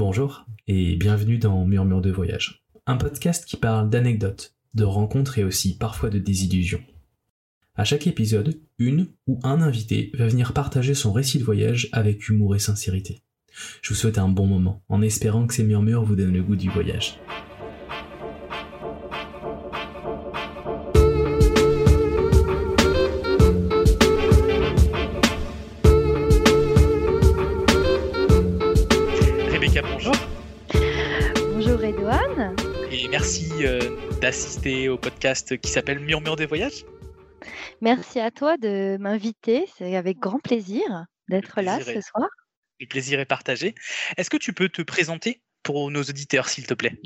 Bonjour et bienvenue dans Murmure de voyage, un podcast qui parle d'anecdotes, de rencontres et aussi parfois de désillusions. À chaque épisode, une ou un invité va venir partager son récit de voyage avec humour et sincérité. Je vous souhaite un bon moment en espérant que ces murmures vous donnent le goût du voyage. Au podcast qui s'appelle Murmure des voyages. Merci à toi de m'inviter. C'est avec grand plaisir d'être là ce est- soir. Le plaisir est partagé. Est-ce que tu peux te présenter pour nos auditeurs, s'il te plaît?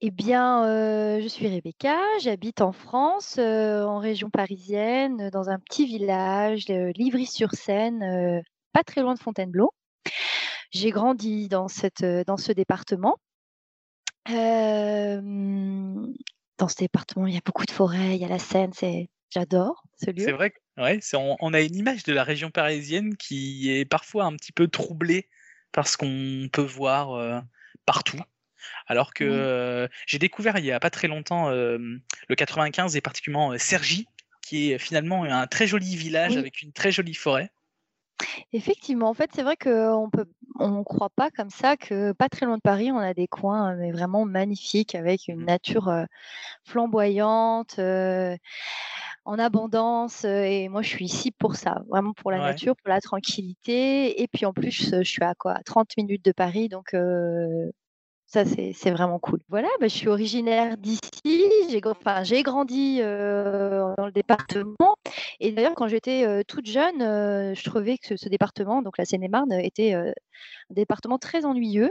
Eh bien, euh, je suis Rebecca, j'habite en France, euh, en région parisienne, dans un petit village, euh, Livry-sur-Seine, pas très loin de Fontainebleau. J'ai grandi dans, cette, dans ce département. Euh, dans ce département, il y a beaucoup de forêts, il y a la Seine, c'est, j'adore ce lieu. C'est vrai ouais, on, on a une image de la région parisienne qui est parfois un petit peu troublée par ce qu'on peut voir euh, partout. Alors que Oui. euh, j'ai découvert il y a pas très longtemps euh, le 95 et particulièrement Cergy, qui est finalement un très joli village Oui. avec une très jolie forêt. Effectivement, en fait, c'est vrai qu'on peut, on croit pas comme ça que pas très loin de Paris, on a des coins mais vraiment magnifiques avec une Mhm. nature euh, flamboyante, euh, en abondance. Et moi, je suis ici pour ça, vraiment pour la Ouais. nature, pour la tranquillité. Et puis en plus, je suis à quoi? À 30 minutes de Paris, donc euh, ça, c'est vraiment cool. Voilà, bah, je suis originaire d'ici. J'ai enfin, grandi euh, dans le département. Et d'ailleurs, quand j'étais euh, toute jeune, euh, je trouvais que ce, ce département, donc la Seine-et-Marne, était un département très ennuyeux,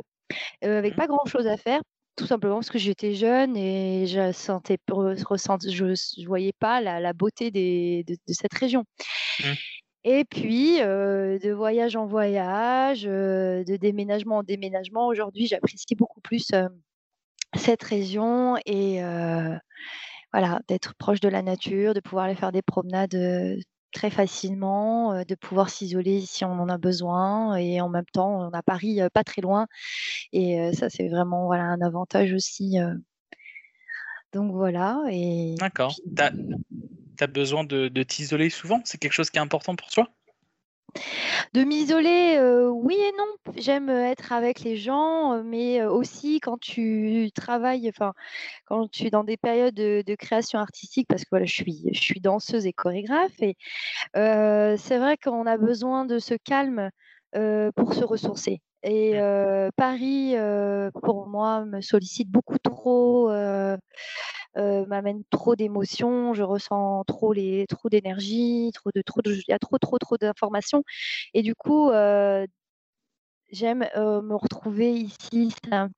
avec Mhm. pas grand-chose à faire. Tout simplement parce que j'étais jeune et je sentais, ressent- je, je voyais pas la, la beauté des- de, de cette région. Mhm. Et puis, euh, de voyage en voyage, euh, de déménagement en déménagement, aujourd'hui, j'apprécie beaucoup plus euh, cette région et voilà, d'être proche de la nature, de pouvoir aller faire des promenades très facilement, de pouvoir s'isoler si on en a besoin et en même temps, on a Paris pas très loin et ça, c'est vraiment voilà, un avantage aussi. Donc voilà, et D'accord. T'as as besoin de, de t'isoler souvent? C'est quelque chose qui est important pour toi? De m'isoler, heu, oui et non. J'aime, être avec les gens, heu, mais heu, aussi quand tu travailles, enfin, quand tu es dans des périodes de de création artistique parce que voilà, je suis je suis danseuse et chorégraphe et c'est vrai qu'on a besoin de ce calme, pour se ressourcer. Et Paris, pour moi, me sollicite beaucoup trop, heu, m'amène trop d'émotions, je ressens trop les trop d'énergie, trop de trop il y a trop, trop, trop d'informations et du coup, heu, j'aime, heu, me retrouver ici, un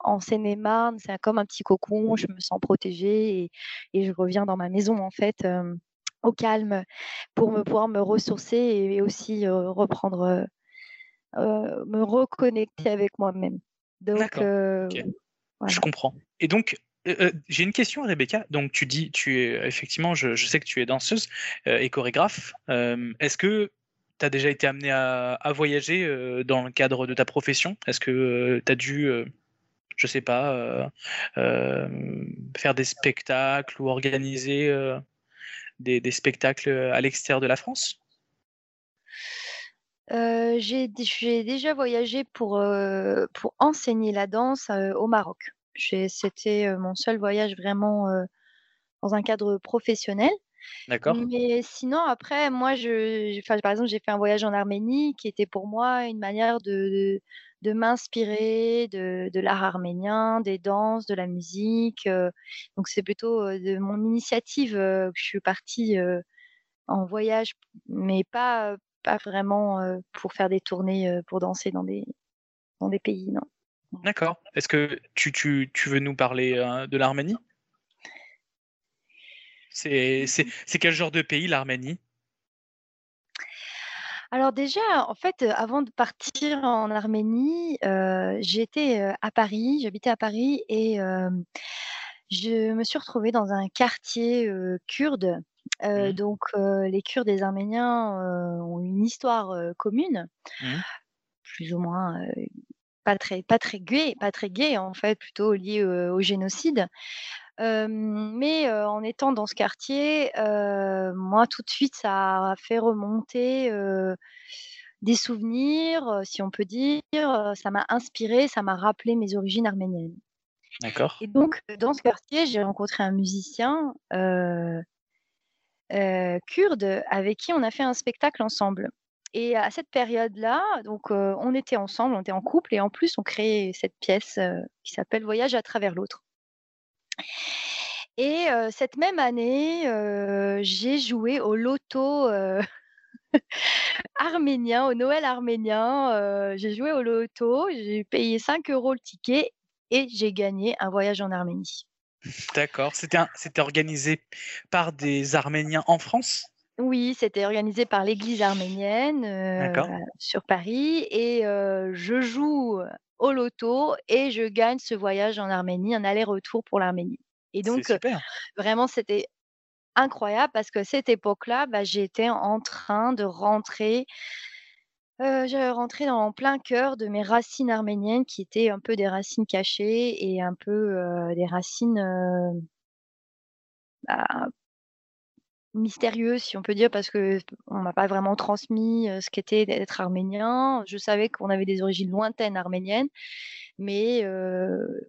en Seine-et-Marne, c'est comme un petit cocon, je me sens protégée et et je reviens dans ma maison, en fait, au calme pour me pouvoir me ressourcer et aussi, reprendre, me reconnecter avec moi-même. Donc voilà. Je comprends. Et donc, euh, euh, j'ai une question, Rebecca. Donc, tu dis, tu es effectivement, je, sais que tu es danseuse euh, et chorégraphe. Est-ce que tu as déjà été amené à, voyager dans le cadre de ta profession? Est-ce que tu as dû, je sais pas, faire des spectacles ou organiser des, spectacles à l'extérieur de la France? J'ai dé j'ai déjà voyagé pour, enseigner la danse, au Maroc. C'était, heu, mon seul voyage vraiment, heu, dans un cadre professionnel. D'accord Mais sinon après moi je enfin par exemple, j'ai fait un voyage en Arménie qui était pour moi une manière de de de m'inspirer de de l'art arménien, des danses, de la musique, heu, donc c'est plutôt, de mon initiative, que je suis partie, en voyage, mais pas, vraiment, pour faire des tournées, pour danser dans des dans des pays, non. D'accord. Est-ce que tu, tu, tu veux nous parler euh, de l'Arménie? C'est quel genre de pays l'Arménie? Alors déjà, en fait, heu, avant de partir en Arménie, heu, j'étais, à Paris, j'habitais à Paris et je me suis retrouvée dans un quartier, kurde. Mmh. donc les Kurdes et les Arméniens, ont une histoire, commune. Mmh. plus ou moins pas très pas très gai, pas très gai en fait, plutôt lié au génocide. mais en étant dans ce quartier, moi tout de suite ça a fait remonter des souvenirs, si on peut dire. Ça m'a inspiré, ça m'a rappelé mes origines arméniennes. D'accord. Et donc dans ce quartier, j'ai rencontré un musicien kurde avec qui on a fait un spectacle ensemble. Et à cette période-là, donc on était ensemble, on était en couple et en plus on créait cette pièce qui s'appelle Voyage à travers l'autre. Et cette même année, j'ai joué au loto arménien, au Noël arménien. j'ai joué au loto, j'ai payé 5 euros le ticket et j'ai gagné un voyage en Arménie. D'accord. C'était organisé par des Arméniens en France? Oui, c'était organisé par l'Église arménienne sur Paris et je joue au loto et je gagne ce voyage en Arménie, un aller-retour pour l'Arménie. Et donc, vraiment, c'était incroyable parce que cette époque-là, bah, j'étais en train de rentrer, j'allais rentrer dans en plein cœur de mes racines arméniennes qui étaient un peu des racines cachées et un peu des racines bah, mystérieuse, si on peut dire, parce que on m'a pas vraiment transmis ce qu'était d'être arménien. Je savais qu'on avait des origines lointaines arméniennes, mais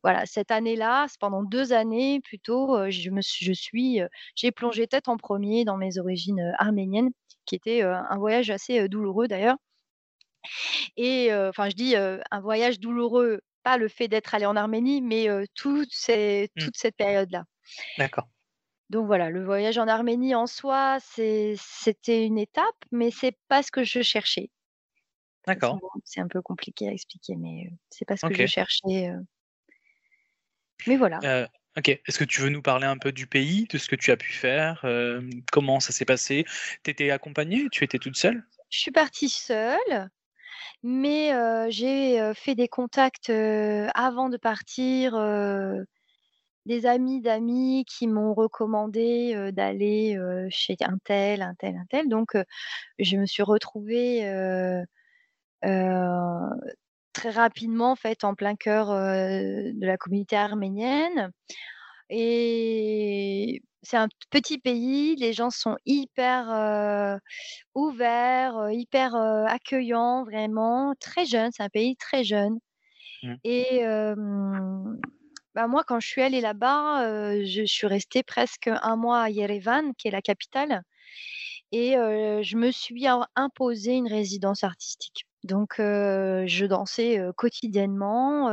voilà, cette année-là, pendant deux années plutôt, je me suis, je suis, j'ai plongé tête en premier dans mes origines arméniennes, qui était un voyage assez douloureux d'ailleurs. Et enfin, je dis un voyage douloureux, pas le fait d'être allé en Arménie, mais ces, mmh. toute cette période-là. D'accord. Donc voilà, le voyage en Arménie en soi, c'était une étape, mais c'est pas ce que je cherchais. D'accord. C'est un peu compliqué à expliquer, mais c'est pas ce que je cherchais. Mais voilà. ok. Est-ce que tu veux nous parler un peu du pays, de ce que tu as pu faire Comment ça s'est passé? Tu étais accompagnée? Tu étais toute seule? Je suis partie seule, mais j'ai fait des contacts avant de partir des amis d'amis qui m'ont recommandé d'aller chez un tel, un tel, un tel. Donc, je me suis retrouvée très rapidement en fait en plein cœur de la communauté arménienne. Et c'est un petit pays, les gens sont hyper ouverts, hyper accueillants, vraiment très jeunes. C'est un pays très jeune. Mmh. Et bah, moi, quand je suis allée là-bas, je suis restée presque un mois à Yerevan, qui est la capitale, et je me suis imposée une résidence artistique. Donc, je dansais quotidiennement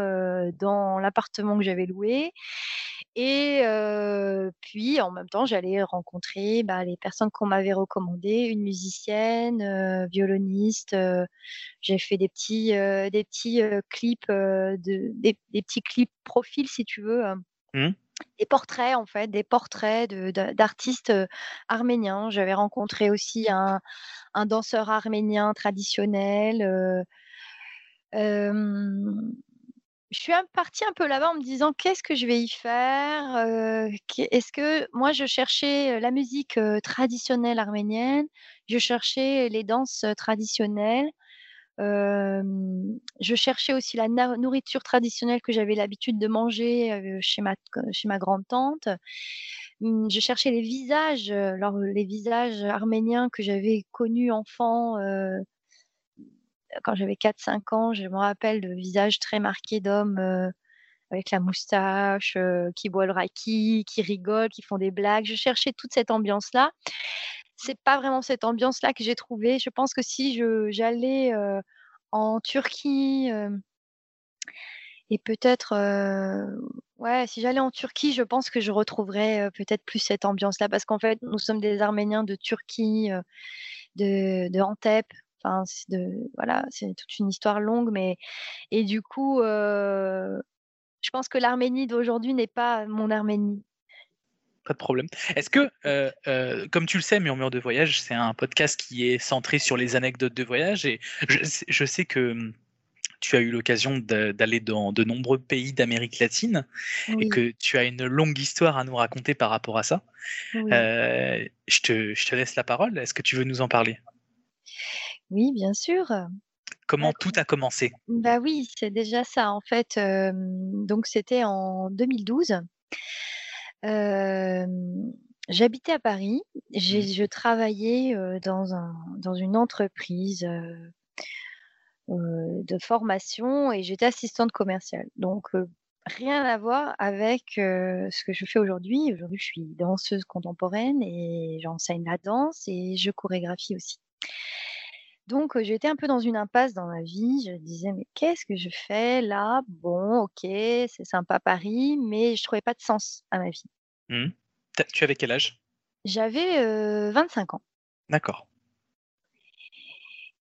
dans l'appartement que j'avais loué. Et puis, en même temps, j'allais rencontrer bah, les personnes qu'on m'avait recommandées, une musicienne, violoniste. j'ai fait des petits, des petits clips, de, des, petits clips profils, si tu veux. Mmh. Des portraits, en fait, des portraits d'artistes arméniens. J'avais rencontré aussi un, un, danseur arménien traditionnel je suis partie un peu là-bas en me disant qu'est-ce que je vais y faire Est-ce que moi je cherchais la musique traditionnelle arménienne, je cherchais les danses traditionnelles, je cherchais aussi la nourriture traditionnelle que j'avais l'habitude de manger chez ma chez ma grande tante. Mmh, je cherchais les visages, les visages arméniens que j'avais connus enfant quand j'avais 4-5 ans, je me rappelle de visages très marqués d'hommes euh, avec la moustache, euh, qui boit le raki, qui rigolent, qui font des blagues. Je cherchais toute cette ambiance-là. C'est pas vraiment cette ambiance-là que j'ai trouvée. Je pense que si j'allais euh, en Turquie et peut-être, ouais, si j'allais en Turquie, je pense que je retrouverais peut-être plus cette ambiance-là parce qu'en fait, nous sommes des Arméniens de Turquie, de, de Antep, Enfin, c'est de, voilà, c'est toute une histoire longue, mais et du coup, je pense que l'Arménie d'aujourd'hui n'est pas mon Arménie. Pas de problème. Est-ce que, comme tu le sais, Murmure de voyage, c'est un podcast qui est centré sur les anecdotes de voyage et je, sais que tu as eu l'occasion d'aller dans de nombreux pays d'Amérique latine et que tu as une longue histoire à nous raconter par rapport à ça. je, te, je te laisse la parole. Est-ce que tu veux nous en parler? Oui, bien sûr. Comment tout a commencé? Bah oui, c'est déjà ça en fait. donc c'était en 2012. J'habitais à Paris. Mmh. je travaillais dans, un, dans une entreprise de formation et j'étais assistante commerciale. Donc rien à voir avec ce que je fais aujourd'hui. Aujourd'hui, je suis danseuse contemporaine et j'enseigne la danse et je chorégraphie aussi. Donc, j'étais un peu dans une impasse dans ma vie. Je disais: «Mais qu'est-ce que je fais là? Bon, OK, c'est sympa Paris, mais je trouvais pas de sens à ma vie». Mmh. Tu avais quel âge? J'avais, 25 ans. D'accord.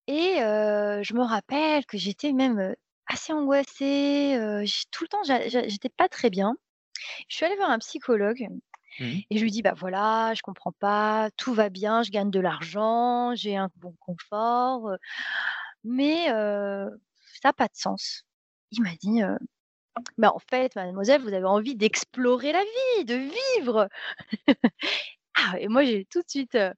Et je me rappelle que j'étais même, assez angoissée, tout le temps j'étais pas très bien. Je suis allée voir un psychologue Mmh. Et je lui dis: «Bah, voilà, je comprends pas, tout va bien, je gagne de l'argent, j'ai un bon confort, mais ça a pas de sens». Il m'a dit, «Bah, en fait, mademoiselle, vous avez envie d'explorer la vie, de vivre!» ah et moi j'ai tout de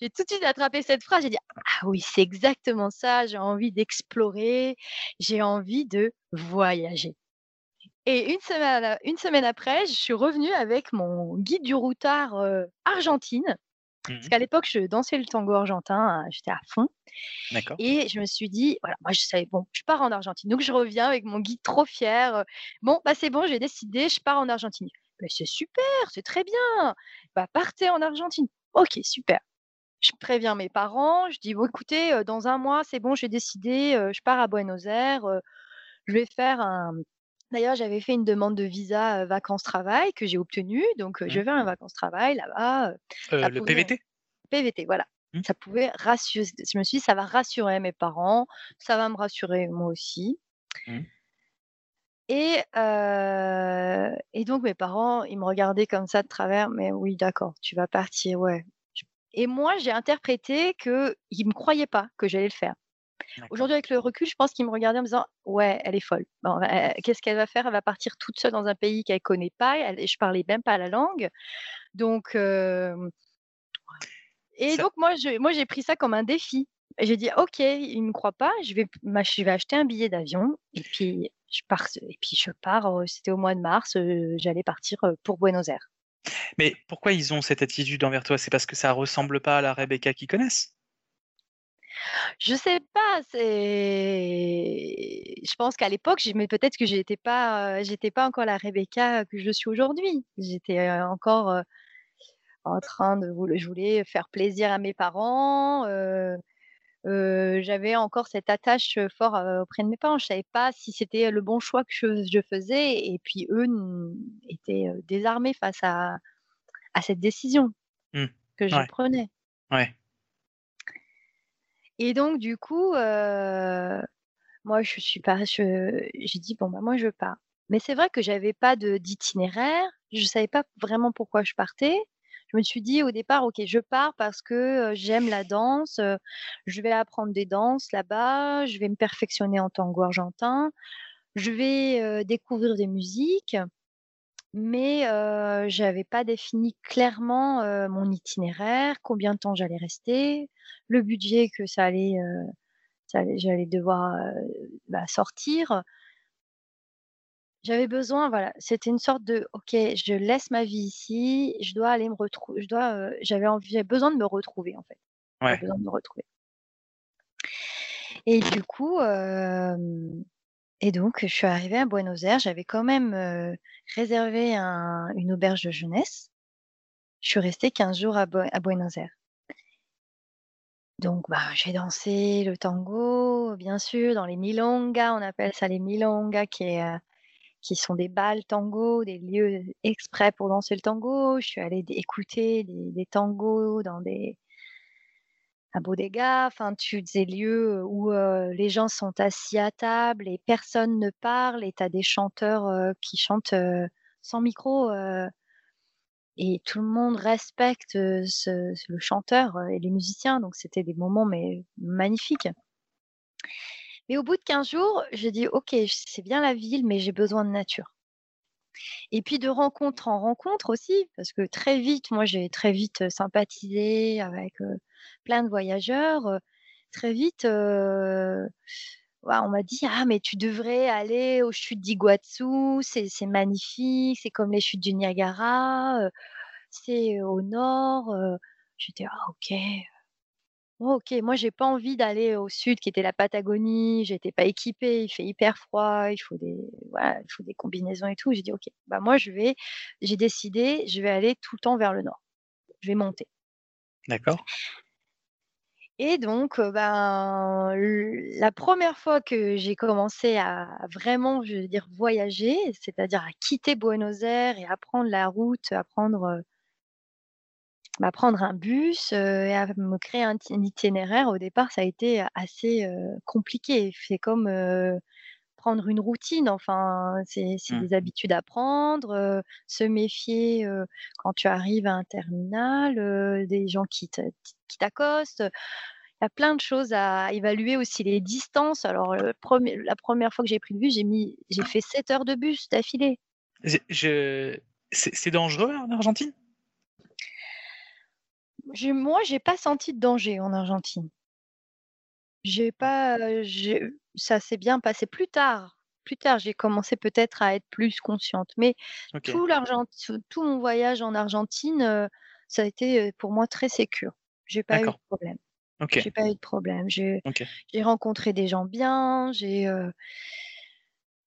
j'ai tout de suite attrapé cette phrase, j'ai dit: «Ah oui, c'est exactement ça, j'ai envie d'explorer, j'ai envie de voyager». Et une semaine, une semaine après, je suis revenue avec mon guide du routard argentine. Parce mmh qu'à l'époque, je dansais le tango argentin, hein, j'étais à fond. Et je me suis dit, voilà, moi je savais, bon, je pars en Argentine. Donc je reviens avec mon guide trop fier. Bon, bah c'est bon, j'ai décidé, je pars en Argentine. Mais c'est super, c'est très bien. Bah partez en Argentine. Ok, super. Je préviens mes parents, je dis, bon écoutez, dans un mois, c'est bon, j'ai décidé, je pars à Buenos Aires, je vais faire un, D'ailleurs, j'avais fait une demande de visa vacances-travail que j'ai obtenue. Donc, je mmh. vais un vacances-travail là-bas. le PVT PVT, voilà. Mmh. Ça pouvait rassurer. Je me suis dit, ça va rassurer mes parents, ça va me rassurer moi aussi. Mmh. Et, et donc, mes parents, ils me regardaient comme ça de travers. Mais oui, d'accord, tu vas partir, ouais. Et moi, j'ai interprété qu'ils ne me croyaient pas que j'allais le faire. Aujourd'hui, avec le recul, je pense qu'il me regardait en me disant Ouais, elle est folle. Qu'est-ce qu'elle va faire? Elle va partir toute seule dans un pays qu'elle connaît pas. et je parlais même pas la langue. Donc, et donc, moi, moi, j'ai pris ça comme un défi. J'ai dit Ok, il ne me croit pas. Je vais, je vais acheter un billet d'avion. Et puis, je pars. Et puis, je pars. C'était au mois de mars. J'allais partir pour Buenos Aires. Mais pourquoi ils ont cette attitude envers toi? C'est parce que ça ressemble pas à la Rebecca qu'ils connaissent? Je sais pas, c'est je pense qu'à l'époque, mais peut-être que j'étais pas, j'étais pas encore la Rebecca que je suis aujourd'hui. J'étais, encore, en train de je voulais faire plaisir à mes parents, j'avais encore cette attache, fort, auprès de mes parents. Je savais pas si c'était le bon choix que je faisais et puis eux étaient, désarmés face à à cette décision mmh. que je prenais. Ouais. Et donc du coup, moi je suis pas j'ai dit: «Bon, bah, moi je pars». Mais c'est vrai que j'avais pas d'itinéraire, je savais pas vraiment pourquoi je partais. Je me suis dit au départ: «OK, je pars parce que, j'aime la danse, je vais apprendre des danses là-bas, je vais me perfectionner en tango argentin, je vais, découvrir des musiques». Mais je n'avais pas défini clairement, mon itinéraire, combien de temps j'allais rester, le budget que ça allait, j'allais devoir, bah, sortir. J'avais besoin, voilà, c'était une sorte de: «OK, je laisse ma vie ici, je dois aller me retrouver je dois, j'avais envie besoin de me retrouver, en fait. J'avais besoin de me retrouver. Et du coup, et donc je suis arrivée à Buenos Aires, j'avais quand même, réservé une auberge de jeunesse. Je suis restée 15 jours à Buenos Aires. Donc, bah, j'ai dansé le tango, bien sûr, dans les milongas, on appelle ça les milongas, qui, euh, sont des balles tango, des lieux exprès pour danser le tango. Je suis allée écouter des, tangos dans des à Bodega, enfin, tu des lieux où les gens sont assis à table et personne ne parle et tu as des chanteurs qui chantent sans micro et tout le monde respecte le chanteur et les musiciens. Donc c'était des moments mais magnifiques. Mais au bout de 15 jours, j'ai dit ok, c'est bien la ville, mais j'ai besoin de nature. Et puis de rencontre en rencontre aussi, parce que très vite, moi j'ai très vite sympathisé avec plein de voyageurs. très vite, on m'a dit ah mais tu devrais aller aux chutes d'Iguazu, c'est magnifique, c'est comme les chutes du Niagara, c'est au nord. J'étais ah ok. Oh, OK, moi j'ai pas envie d'aller au sud qui était la Patagonie, j'étais pas équipée, il fait hyper froid, il faut des voilà, il faut des combinaisons et tout. J'ai dit: «OK, bah moi je vais» j'ai décidé, je vais aller tout le temps vers le nord. Je vais monter. D'accord. Et donc, ben, la première fois que j'ai commencé à vraiment, je veux dire, voyager, c'est-à-dire à quitter Buenos Aires et à prendre la route, à prendre, bah, prendre un bus, et à me créer un itinéraire, au départ, ça a été assez, compliqué. C'est comme, prendre une routine, enfin, c'est Mmh. des habitudes à prendre, se méfier, quand tu arrives à un terminal, des gens qui te qui t'accostent. Il y a plein de choses à évaluer aussi les distances. Alors, le premier la première fois que j'ai pris le bus, j'ai j'ai fait 7 heures de bus d'affilée. C'est c'est dangereux en Argentine? J'ai moi, j'ai pas senti de danger en Argentine. J'ai pas, heu, j'ai ça s'est bien passé plus tard. Plus tard, j'ai commencé peut-être à être plus consciente, mais tout tout mon voyage en Argentine, heu, ça a été, heu, pour moi très sécure. J'ai pas eu de problème. J'ai pas eu de problème. J'ai rencontré des gens bien, j'ai,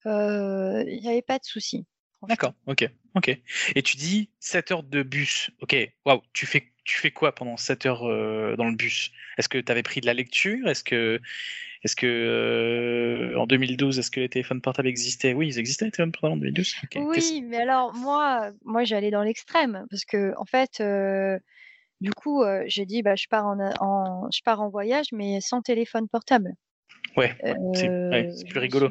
il y avait pas de souci. D'accord. OK. OK. Et tu dis 7 heures de bus. OK. Waouh! Tu fais tu fais quoi pendant 7 heures, heu, dans le bus? Est-ce que tu avais pris de la lecture? Est-ce que est-ce que, heu, en 2012, est-ce que les téléphones portables existaient? Oui, ils existaient les téléphones portables en 2012? OK. Qu'est-ce Oui, mais alors moi, moi j'allais dans l'extrême parce qu'en fait, heu, du coup, j'ai dit: «Bah, je pars en en je pars en voyage mais sans téléphone portable». Ouais, ouais, c'est ouais, plus rigolo.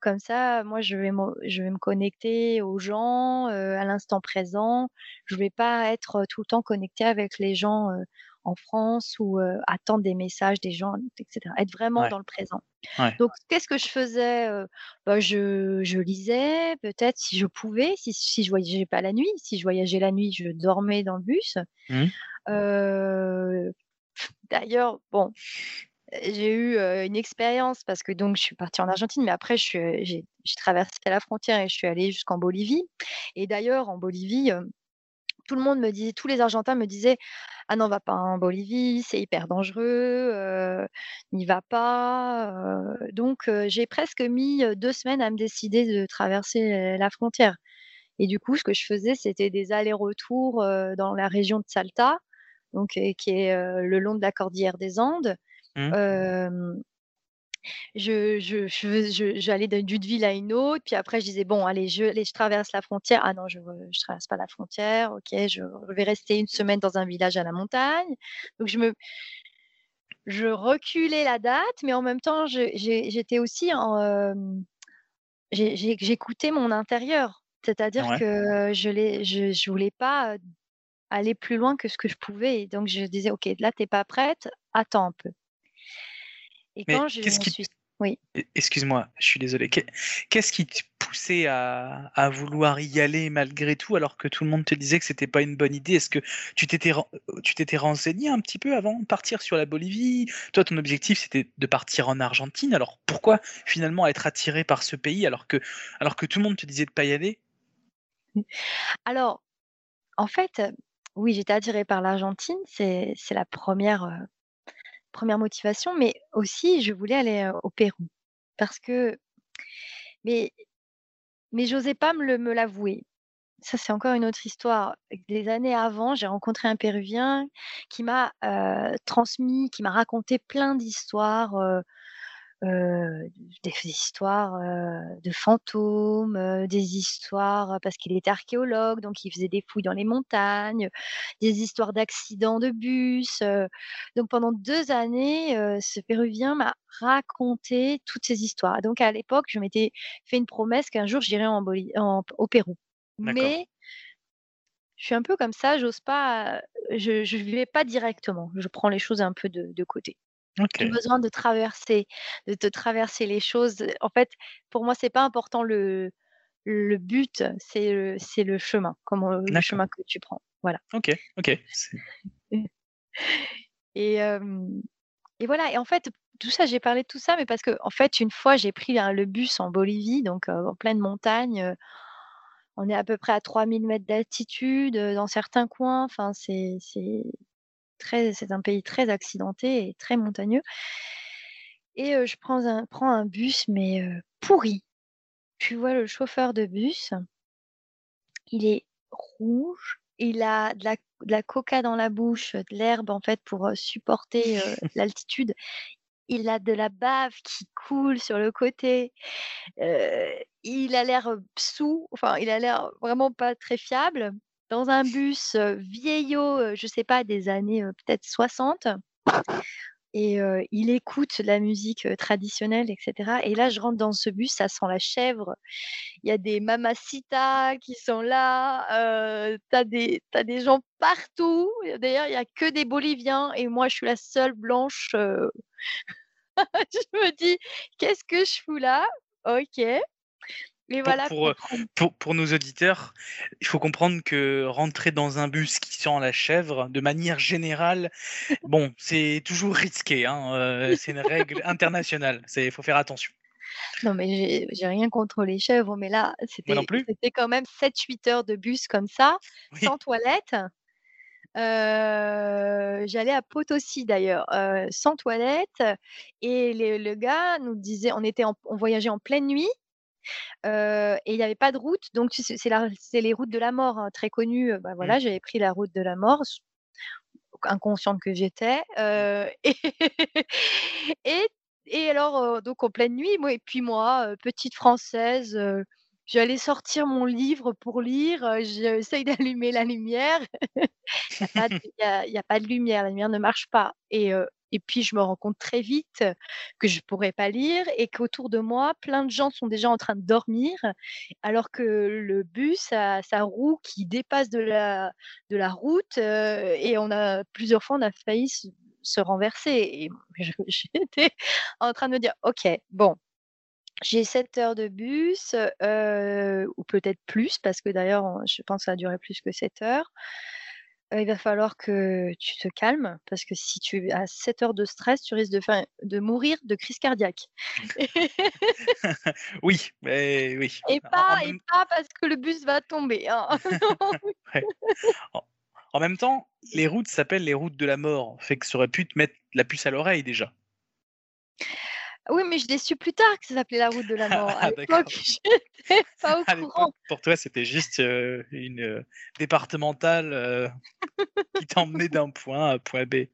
comme ça, moi je vais me je vais me connecter aux gens, à l'instant présent. Je vais pas être, tout le temps connectée avec les gens, en France ou, attendre des messages des gens et cetera. Être vraiment Ouais, dans le présent. ouais. Donc qu'est-ce que je faisais? Bah, je je lisais peut-être si je pouvais, si si je voyageais pas la nuit. Si je voyageais la nuit, je dormais dans le bus. Mmh. D'ailleurs, bon, j'ai eu, une expérience parce que donc je suis partie en Argentine, mais après j'ai traversé la frontière et je suis allée jusqu'en Bolivie. Et d'ailleurs en Bolivie, tout le monde me dit tous les Argentins me disaient: «Ah non, va pas en Bolivie, c'est hyper dangereux, n'y va pas», donc j'ai presque mis, heu, 2 semaines à me décider de traverser, la frontière. Et du coup, ce que je faisais, c'était des allers-retours, dans la région de Salta, donc qui est, heu, le long de la cordillère des Andes. Mmh. Hem, je je je je j'allais d'une ville à une autre, puis après je disais: «Bon allez, je allez, je traverse la frontière. Ah non, je je traverse pas la frontière. OK, je je vais rester une semaine dans un village à la montagne». Donc je me je reculais la date, mais en même temps, je j'étais aussi en, j'écoutais mon intérieur. C'est-à-dire Ouais. que je l'ai je je voulais pas, aller plus loin que ce que je pouvais et donc je disais: «OK, là, tu es pas prête, attends un peu» et Mais quand je qui suis oui. e excuse-moi, je suis désolé. Qu'est qu'est-ce qui te poussait à à vouloir y aller malgré tout, alors que tout le monde te disait que c'était pas une bonne idée? Est-ce que tu t'étais ren heu, tu t'étais renseigné un petit peu avant de partir sur la Bolivie? Toi, ton objectif, c'était de partir en Argentine, alors pourquoi finalement être attiré par ce pays alors que alors que tout le monde te disait de pas y aller? Alors, en fait, oui, j'étais attirée par l'Argentine, c'est la première re 1 motivation, mais aussi je voulais aller, heu, au Pérou parce que mais mais j'osais pas me me l'avouer. Ça, c'est encore une autre histoire. Des années avant, j'ai rencontré un Péruvien qui m'a, heu, transmis, qui m'a raconté plein d'histoires, heu, des histoires, heu, de fantômes, heu, des histoires, parce qu'il était archéologue, donc il faisait des fouilles dans les montagnes, des histoires d'accidents de bus, donc pendant 2 années, ce Péruvien m'a raconté toutes ces histoires. Donc à l'époque, je m'étais fait une promesse qu'un jour j'irais en au Pérou. Mais je suis un peu comme ça, j'ose pas, je n'y vais pas directement. Je prends les choses un peu de de côté. J'ai OK. besoin de traverser, de te traverser les choses. En fait, pour moi, c'est pas important le le but, c'est le c'est le chemin, comment le chemin que tu prends. Voilà OK, OK. Et et voilà et en fait, tout ça, j'ai parlé de tout ça, mais parce qu'en fait, une fois, j'ai pris le bus en Bolivie, donc en pleine montagne, on est à peu près à 3000 mètres d'altitude, dans certains coins, enfin c'est c'est très c'est un pays très accidenté et très montagneux et heu, je prends un prends un bus mais heu, pourri. Tu vois le chauffeur de bus, il est rouge, il a de la de la coca dans la bouche, de l'herbe en fait pour, heu, supporter, l'altitude. Il a de la bave qui coule sur le côté, il a l'air, saoul, enfin il a l'air vraiment pas très fiable. Dans un bus, vieillot, je sais pas des années, peut-être 60 et il écoute la musique, traditionnelle et cetera et là, je rentre dans ce bus, ça sent la chèvre. Il y a des mamacitas qui sont là, heu, tu as des gens partout. D'ailleurs, il y a que des Boliviens et moi, je suis la seule blanche, je me dis: «Qu'est-ce que je fous là?» OK Pour voilà pour, pour pour nos auditeurs, il faut comprendre que rentrer dans un bus qui sent la chèvre, de manière générale, bon, c'est toujours risqué, hein, heu, c'est une règle internationale, c'est faut faire attention. non mais j'ai rien contre les chèvres, mais là, c'était quand même 7-8 heures de bus comme ça, Oui. sans toilette. Heu, j'allais à Potosí d'ailleurs, sans toilette et le le gars nous disait on était en on voyageait en pleine nuit, et il y avait pas de route donc c'est les routes de la mort, hein, très connues, bah, Mmh. voilà, j'avais pris la route de la mort inconsciente que j'étais, Mmh. et et et alors, donc en pleine nuit, moi et puis moi, petite française, j'allais sortir mon livre pour lire, j'essaye d'allumer la lumière il y a pas de a a pas lumière, la lumière ne marche pas et et puis je me rends compte très vite que je pourrais pas lire et qu'autour de moi, plein de gens sont déjà en train de dormir, alors que le bus a sa roue qui dépasse de la de la route, heu et on a plusieurs fois, on a failli se se renverser et j'étais en train de me dire: «OK, bon, j'ai 7 heures de bus, heu, ou peut-être plus» parce que d'ailleurs, je pense que ça a duré plus que 7 heures. Heu, il va falloir que tu te calmes parce que si tu as 7 heures de stress, tu risques de faire de mourir de crise cardiaque Oui, mais oui. et En en pas et même pas parce que le bus va tomber, hein. ouais. En en même temps, les routes s'appellent les routes de la mort, fait que ça aurait pu te mettre la puce à l'oreille déjà. Oui, mais je l'ai su plus tard que ça s'appelait la route de la mort. À Ah l'époque, d'accord. j'étais pas au À l'époque, courant. pour toi, c'était juste, heu, une, heu, départementale, heu, qui t'emmenait d'un point A à point B.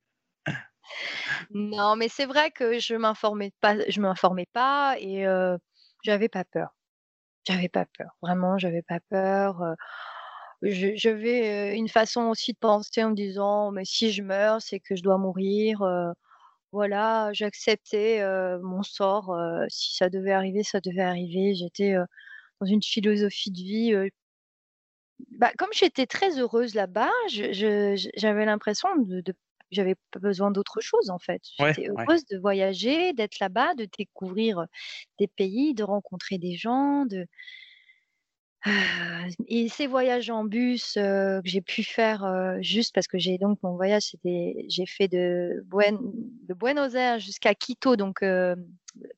Non, mais c'est vrai que je m'informais pas je m'informais pas et j'avais pas peur. J'avais pas peur. Vraiment, j'avais pas peur, je j'avais, une façon aussi de penser en me disant: «Mais si je meurs, c'est que je dois mourir», voilà, j'acceptais, mon sort, si ça devait arriver, ça devait arriver. J'étais, dans une philosophie de vie, bah, comme j'étais très heureuse là-bas, je je je j'avais l'impression de de j'avais pas besoin d'autre chose, en fait. Ouais, J'étais ouais. heureuse de voyager, d'être là-bas, de découvrir, des pays, de rencontrer des gens, de et ces voyages en bus, heu, que j'ai pu faire, heu, juste parce que j'ai donc mon voyage, c'était j'ai fait de Buen de Buenos Aires jusqu'à Quito, donc hem,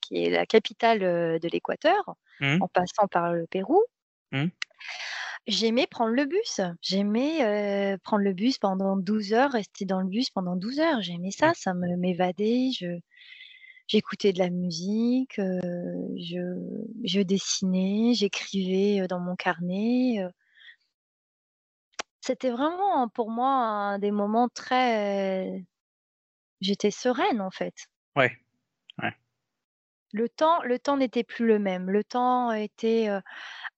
qui est la capitale, de l'Équateur, Mmh mh. en passant par le Pérou. Mmh. J'aimais prendre le bus. J'aimais, prendre le bus pendant 12 heures, rester dans le bus pendant 12 heures. J'aimais ça, Mmh. ça me m'évadait, je j'écoutais de la musique, heu, je je dessinais, j'écrivais, heu, dans mon carnet, heu C'était vraiment pour moi un des moments très j'étais sereine en fait. Ouais, ouais. Le temps le temps n'était plus le même. Le temps était,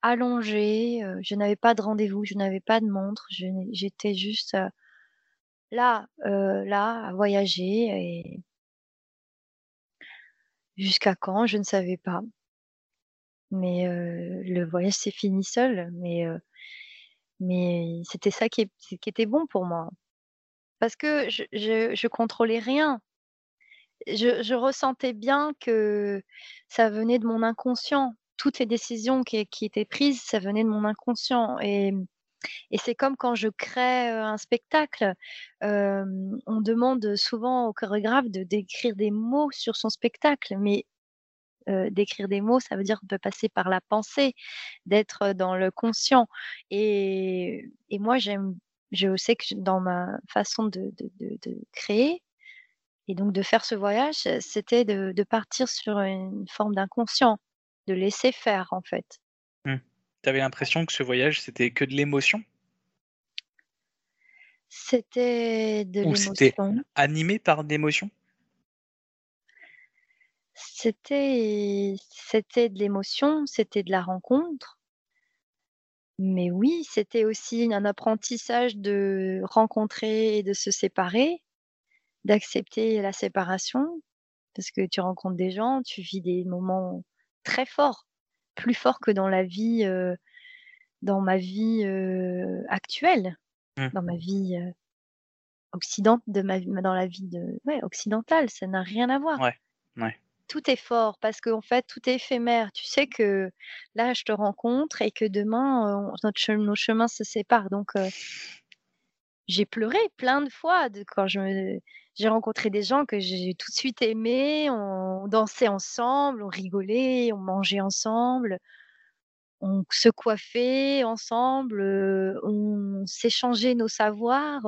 allongé, je n'avais pas de rendez-vous, je n'avais pas de montre, j'étais juste, là, là à voyager et jusqu'à quand? Je ne savais pas. Mais, heu, le voyage s'est fini seul, mais, mais c'était ça qui était bon pour moi. Parce que je je contrôlais rien. Je je ressentais bien que ça venait de mon inconscient. Toutes les décisions qui qui étaient prises, ça venait de mon inconscient et Et c'est comme quand je crée un spectacle, on demande souvent au chorégraphe de d'écrire des mots sur son spectacle, mais d'écrire des mots, ça veut dire de passer par la pensée, d'être dans le conscient. Et, moi, je sais que dans ma façon de, créer et donc de faire ce voyage, c'était de, de partir sur une forme d'inconscient, de laisser faire en fait. Mmh. Tu avais l'impression que ce voyage, c'était que de l'émotion? C'était de l'émotion. Animé par d'émotion C'était c'était de l'émotion, c'était de la rencontre. Mais oui, c'était aussi un apprentissage de rencontrer et de se séparer, d'accepter la séparation, parce que tu rencontres des gens, tu vis des moments très forts, plus forts que dans la vie, dans ma vie, actuelle, mmh. dans ma vie, occident de ma dans la vie de ouais, occidentale, ça n'a rien à voir. Ouais, ouais tout est fort parce qu'en fait, tout est éphémère. Tu sais que là, je te rencontre et que demain, notre nos chemins se séparent. Donc, j'ai pleuré plein de fois de, quand je j'ai rencontré des gens que j'ai tout de suite aimés. On dansait ensemble, on rigolait, on mangeait ensemble, on se coiffait ensemble, on s'échangeait nos savoirs.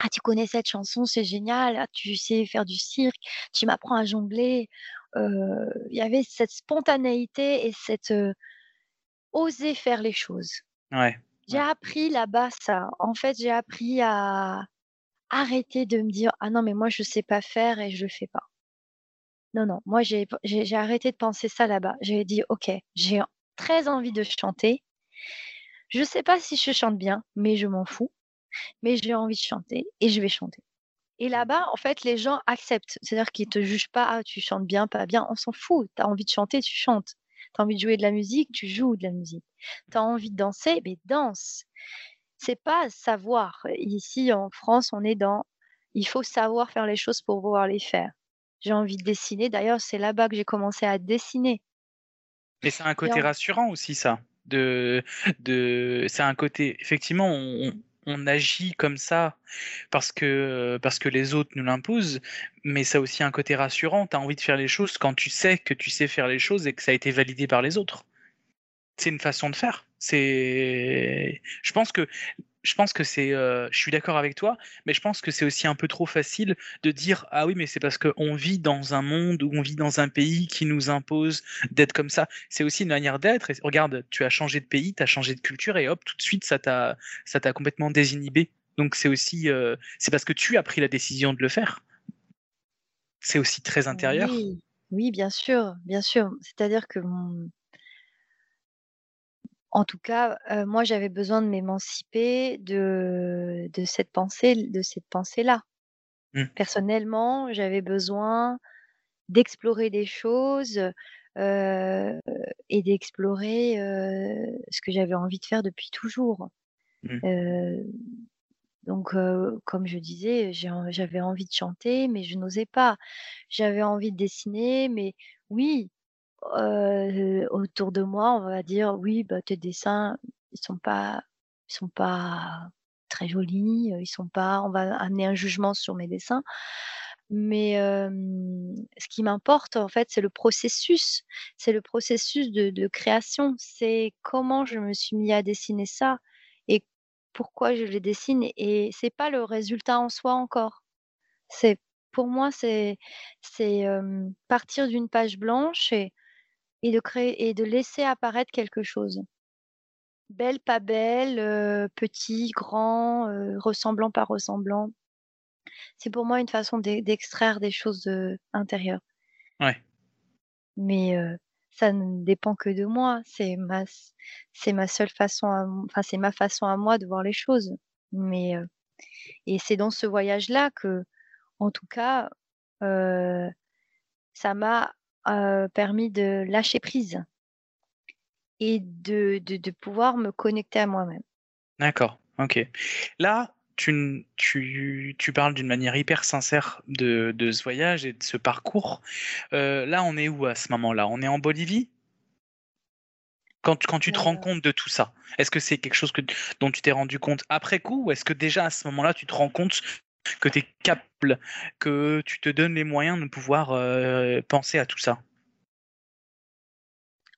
Ah, tu connais cette chanson, c'est génial. Ah, tu sais faire du cirque, tu m'apprends à jongler. Il y avait cette spontanéité et cette oser faire les choses. Ouais. J'ai appris là-bas ça. En fait, j'ai appris à arrêter de me dire ah non mais moi je sais pas faire et je le fais pas. Non non, moi j'ai arrêté de penser ça là-bas. J'ai dit ok, j'ai très envie de chanter. Je sais pas si je chante bien, mais je m'en fous mais j'ai envie de chanter et je vais chanter. Et là-bas, en fait, les gens acceptent. C'est-à-dire qu'ils ne te jugent pas, ah, tu chantes bien, pas bien, on s'en fout. Tu as envie de chanter, tu chantes. Tu as envie de jouer de la musique, tu joues de la musique. Tu as envie de danser, mais danse. C'est pas savoir. Ici, en France, on est dans il faut savoir faire les choses pour pouvoir les faire. J'ai envie de dessiner. D'ailleurs, c'est là-bas que j'ai commencé à dessiner. Mais c'est un côté rassurant aussi, ça. De, de, c'est un côté, effectivement, on, on agit comme ça parce que, parce que les autres nous l'imposent, mais ça a aussi un côté rassurant. Tu as envie de faire les choses quand tu sais que tu sais faire les choses et que ça a été validé par les autres. C'est une façon de faire. Je pense que je c'est, euh, je suis d'accord avec toi, mais je pense que c'est aussi un peu trop facile de dire ah oui mais c'est parce qu'on vit dans un monde ou on vit dans un pays qui nous impose d'être comme ça. C'est aussi une manière d'être. regarde, tu as changé de pays, tu as changé de culture et hop tout de suite ça t'a complètement désinhibé. Donc c'est aussi euh, c'est parce que tu as pris la décision de le faire. C'est aussi très intérieur. Oui, bien sûr, bien sûr. C'est-à-dire que en tout cas, moi, j'avais besoin de m'émanciper de de cette pensée de cette pensée-là. Mmh. Personnellement, j'avais besoin d'explorer des choses, et d'explorer, ce que j'avais envie de faire depuis toujours. Mmh. donc comme je disais, j'avais envie de chanter, mais je n'osais pas. J'avais envie de dessiner, mais oui, autour de moi, on va dire: «Oui, bah, tes dessins, ils sont pas ils sont pas très jolis, ils sont pas» on va amener un jugement sur mes dessins. Mais ce qui m'importe, en fait, c'est le processus. C'est le processus de création. C'est comment je me suis mis à dessiner ça et pourquoi je les dessine et c'est pas le résultat en soi encore. C'est pour moi, c'est, partir d'une page blanche et et de créer et de laisser apparaître quelque chose. Belle, pas belle, petit, grand, ressemblant, pas ressemblant. C'est pour moi une façon d'extraire des choses intérieures. Ouais. Mais ça ne dépend que de moi. C'est ma, c'est ma seule façon, enfin c'est ma façon à moi de voir les choses. Mais et c'est dans ce voyage-là que, en tout cas, ça m'a permis de lâcher prise et de, de, pouvoir me connecter à moi-même. D'accord, ok. Là, tu, tu, tu parles d'une manière hyper sincère de, de, ce voyage et de ce parcours. là, on est où à ce moment-là? On est en Bolivie? Quand, quand tu te rends compte de tout ça Est-ce que c'est quelque chose que, dont tu t'es rendu compte après coup ou est-ce que déjà à ce moment-là, tu te rends compte que tu es capable, que tu te donnes les moyens de pouvoir penser à tout ça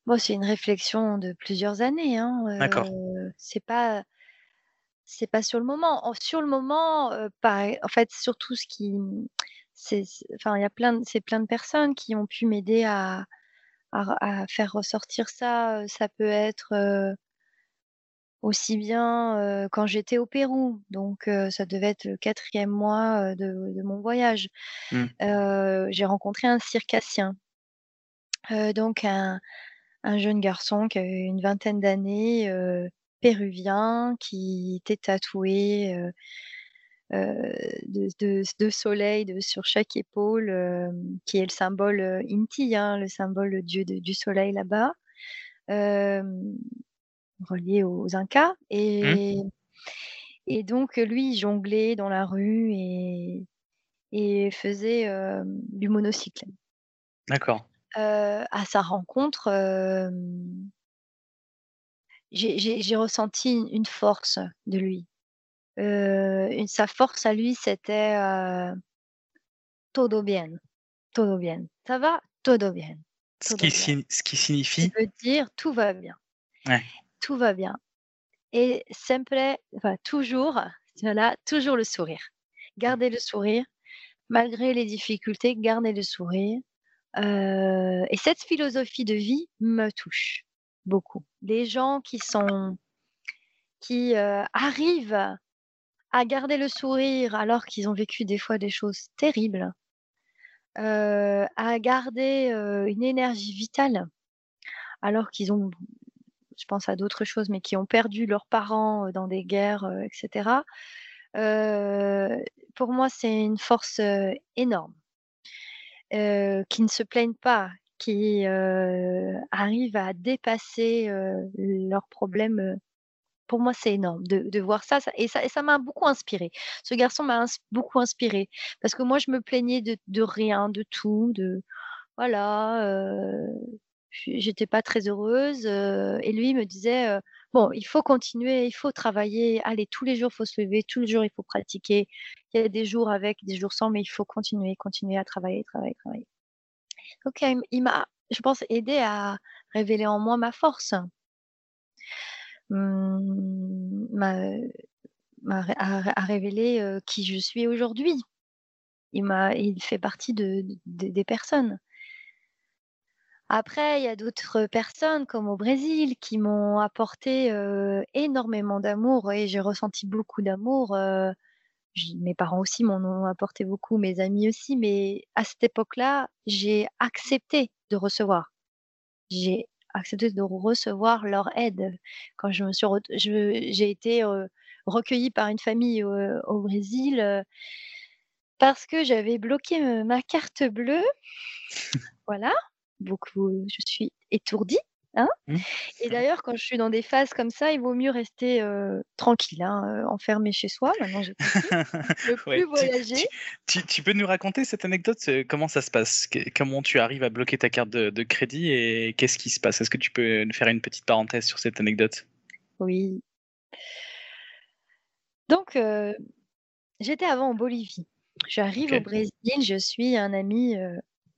Bon, c'est une réflexion de plusieurs années. Hein. D'accord. c'est pas, c'est pas sur le moment. sur le moment, en fait, surtout ce qui, c'est, enfin, il y a plein, c'est plein de personnes qui ont pu m'aider à, à, faire ressortir ça. Ça peut être aussi bien quand j'étais au Pérou, donc ça devait être le quatrième mois de, mon voyage. Mmh. j'ai rencontré un circassien, donc un, un jeune garçon qui avait une vingtaine d'années, péruvien, qui était tatoué de, soleil de, sur chaque épaule, qui est le symbole Inti, hein, le symbole dieu du soleil là-bas, relié aux Incas. Mmh. Et, et donc, lui, il jonglait dans la rue et, et faisait du monocycle. D'accord à sa rencontre, j'ai ressenti une force de lui. sa force à lui, c'était todo bien, todo bien. Ça va, todo bien. Ce qui, ce qui signifie? Ça veut dire tout va bien. Tout va bien. Et simple, enfin, toujours, voilà, toujours le sourire. Garder le sourire, malgré les difficultés, garder le sourire et cette philosophie de vie me touche beaucoup. Des gens qui sont qui arrivent à garder le sourire alors qu'ils ont vécu des fois des choses terribles, à garder une énergie vitale alors qu'ils ont, je pense à d'autres choses, mais qui ont perdu leurs parents dans des guerres, etc. pour moi, c'est une force énorme qui ne se plaignent pas, qui arrivent à dépasser leurs problèmes. Pour moi, c'est énorme de, voir ça, et ça. M'a beaucoup inspiré. Ce garçon m'a beaucoup inspiré parce que moi, je me plaignais de, rien, de tout, de voilà, j'étais pas très heureuse. et lui me disait bon, il faut continuer, il faut travailler, allez, tous les jours, il faut se lever, tous les jours, il faut pratiquer. Il y a des jours avec, des jours sans, mais il faut continuer, continuer à travailler, travailler, travailler. Donc, il m'a, je pense, aidé à révéler en moi ma force, mmh, à, révéler qui je suis aujourd'hui. Il, il fait partie de, des personnes. Après, il y a d'autres personnes, comme au Brésil, qui m'ont apporté énormément d'amour et j'ai ressenti beaucoup d'amour. mes parents aussi m'en ont apporté beaucoup, mes amis aussi, mais à cette époque-là, j'ai accepté de recevoir. J'ai accepté de recevoir leur aide. Quand je me suis, j'ai été recueillie par une famille au Brésil parce que j'avais bloqué ma carte bleue. voilà beaucoup, je suis étourdie. Hein mmh. et d'ailleurs, quand je suis dans des phases comme ça, il vaut mieux rester tranquille, hein, enfermé chez soi. Maintenant, je ne plus voyager. Tu, peux nous raconter cette anecdote Comment ça se passe? Comment tu arrives à bloquer ta carte de, crédit et qu'est-ce qui se passe? Est-ce que tu peux nous faire une petite parenthèse sur cette anecdote? Oui. Donc, j'étais avant en Bolivie. J'arrive au Brésil, je suis un ami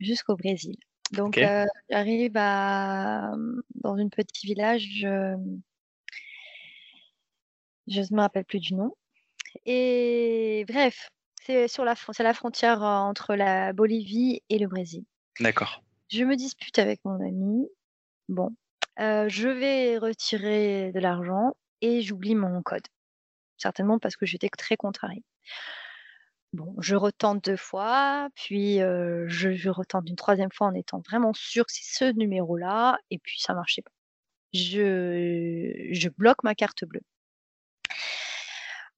jusqu'au Brésil. Donc, j'arrive à, mmh, dans un petit village, je ne me rappelle plus du nom. Et bref, c'est sur la, c'est la frontière entre la Bolivie et le Brésil. D'accord. Je me dispute avec mon ami. Bon, je vais retirer de l'argent et j'oublie mon code. Certainement parce que j'étais très contrariée. Bon, je retente deux fois, puis je, retente une troisième fois en étant vraiment sûre que c'est ce numéro-là, et puis ça marchait pas. Je, bloque ma carte bleue.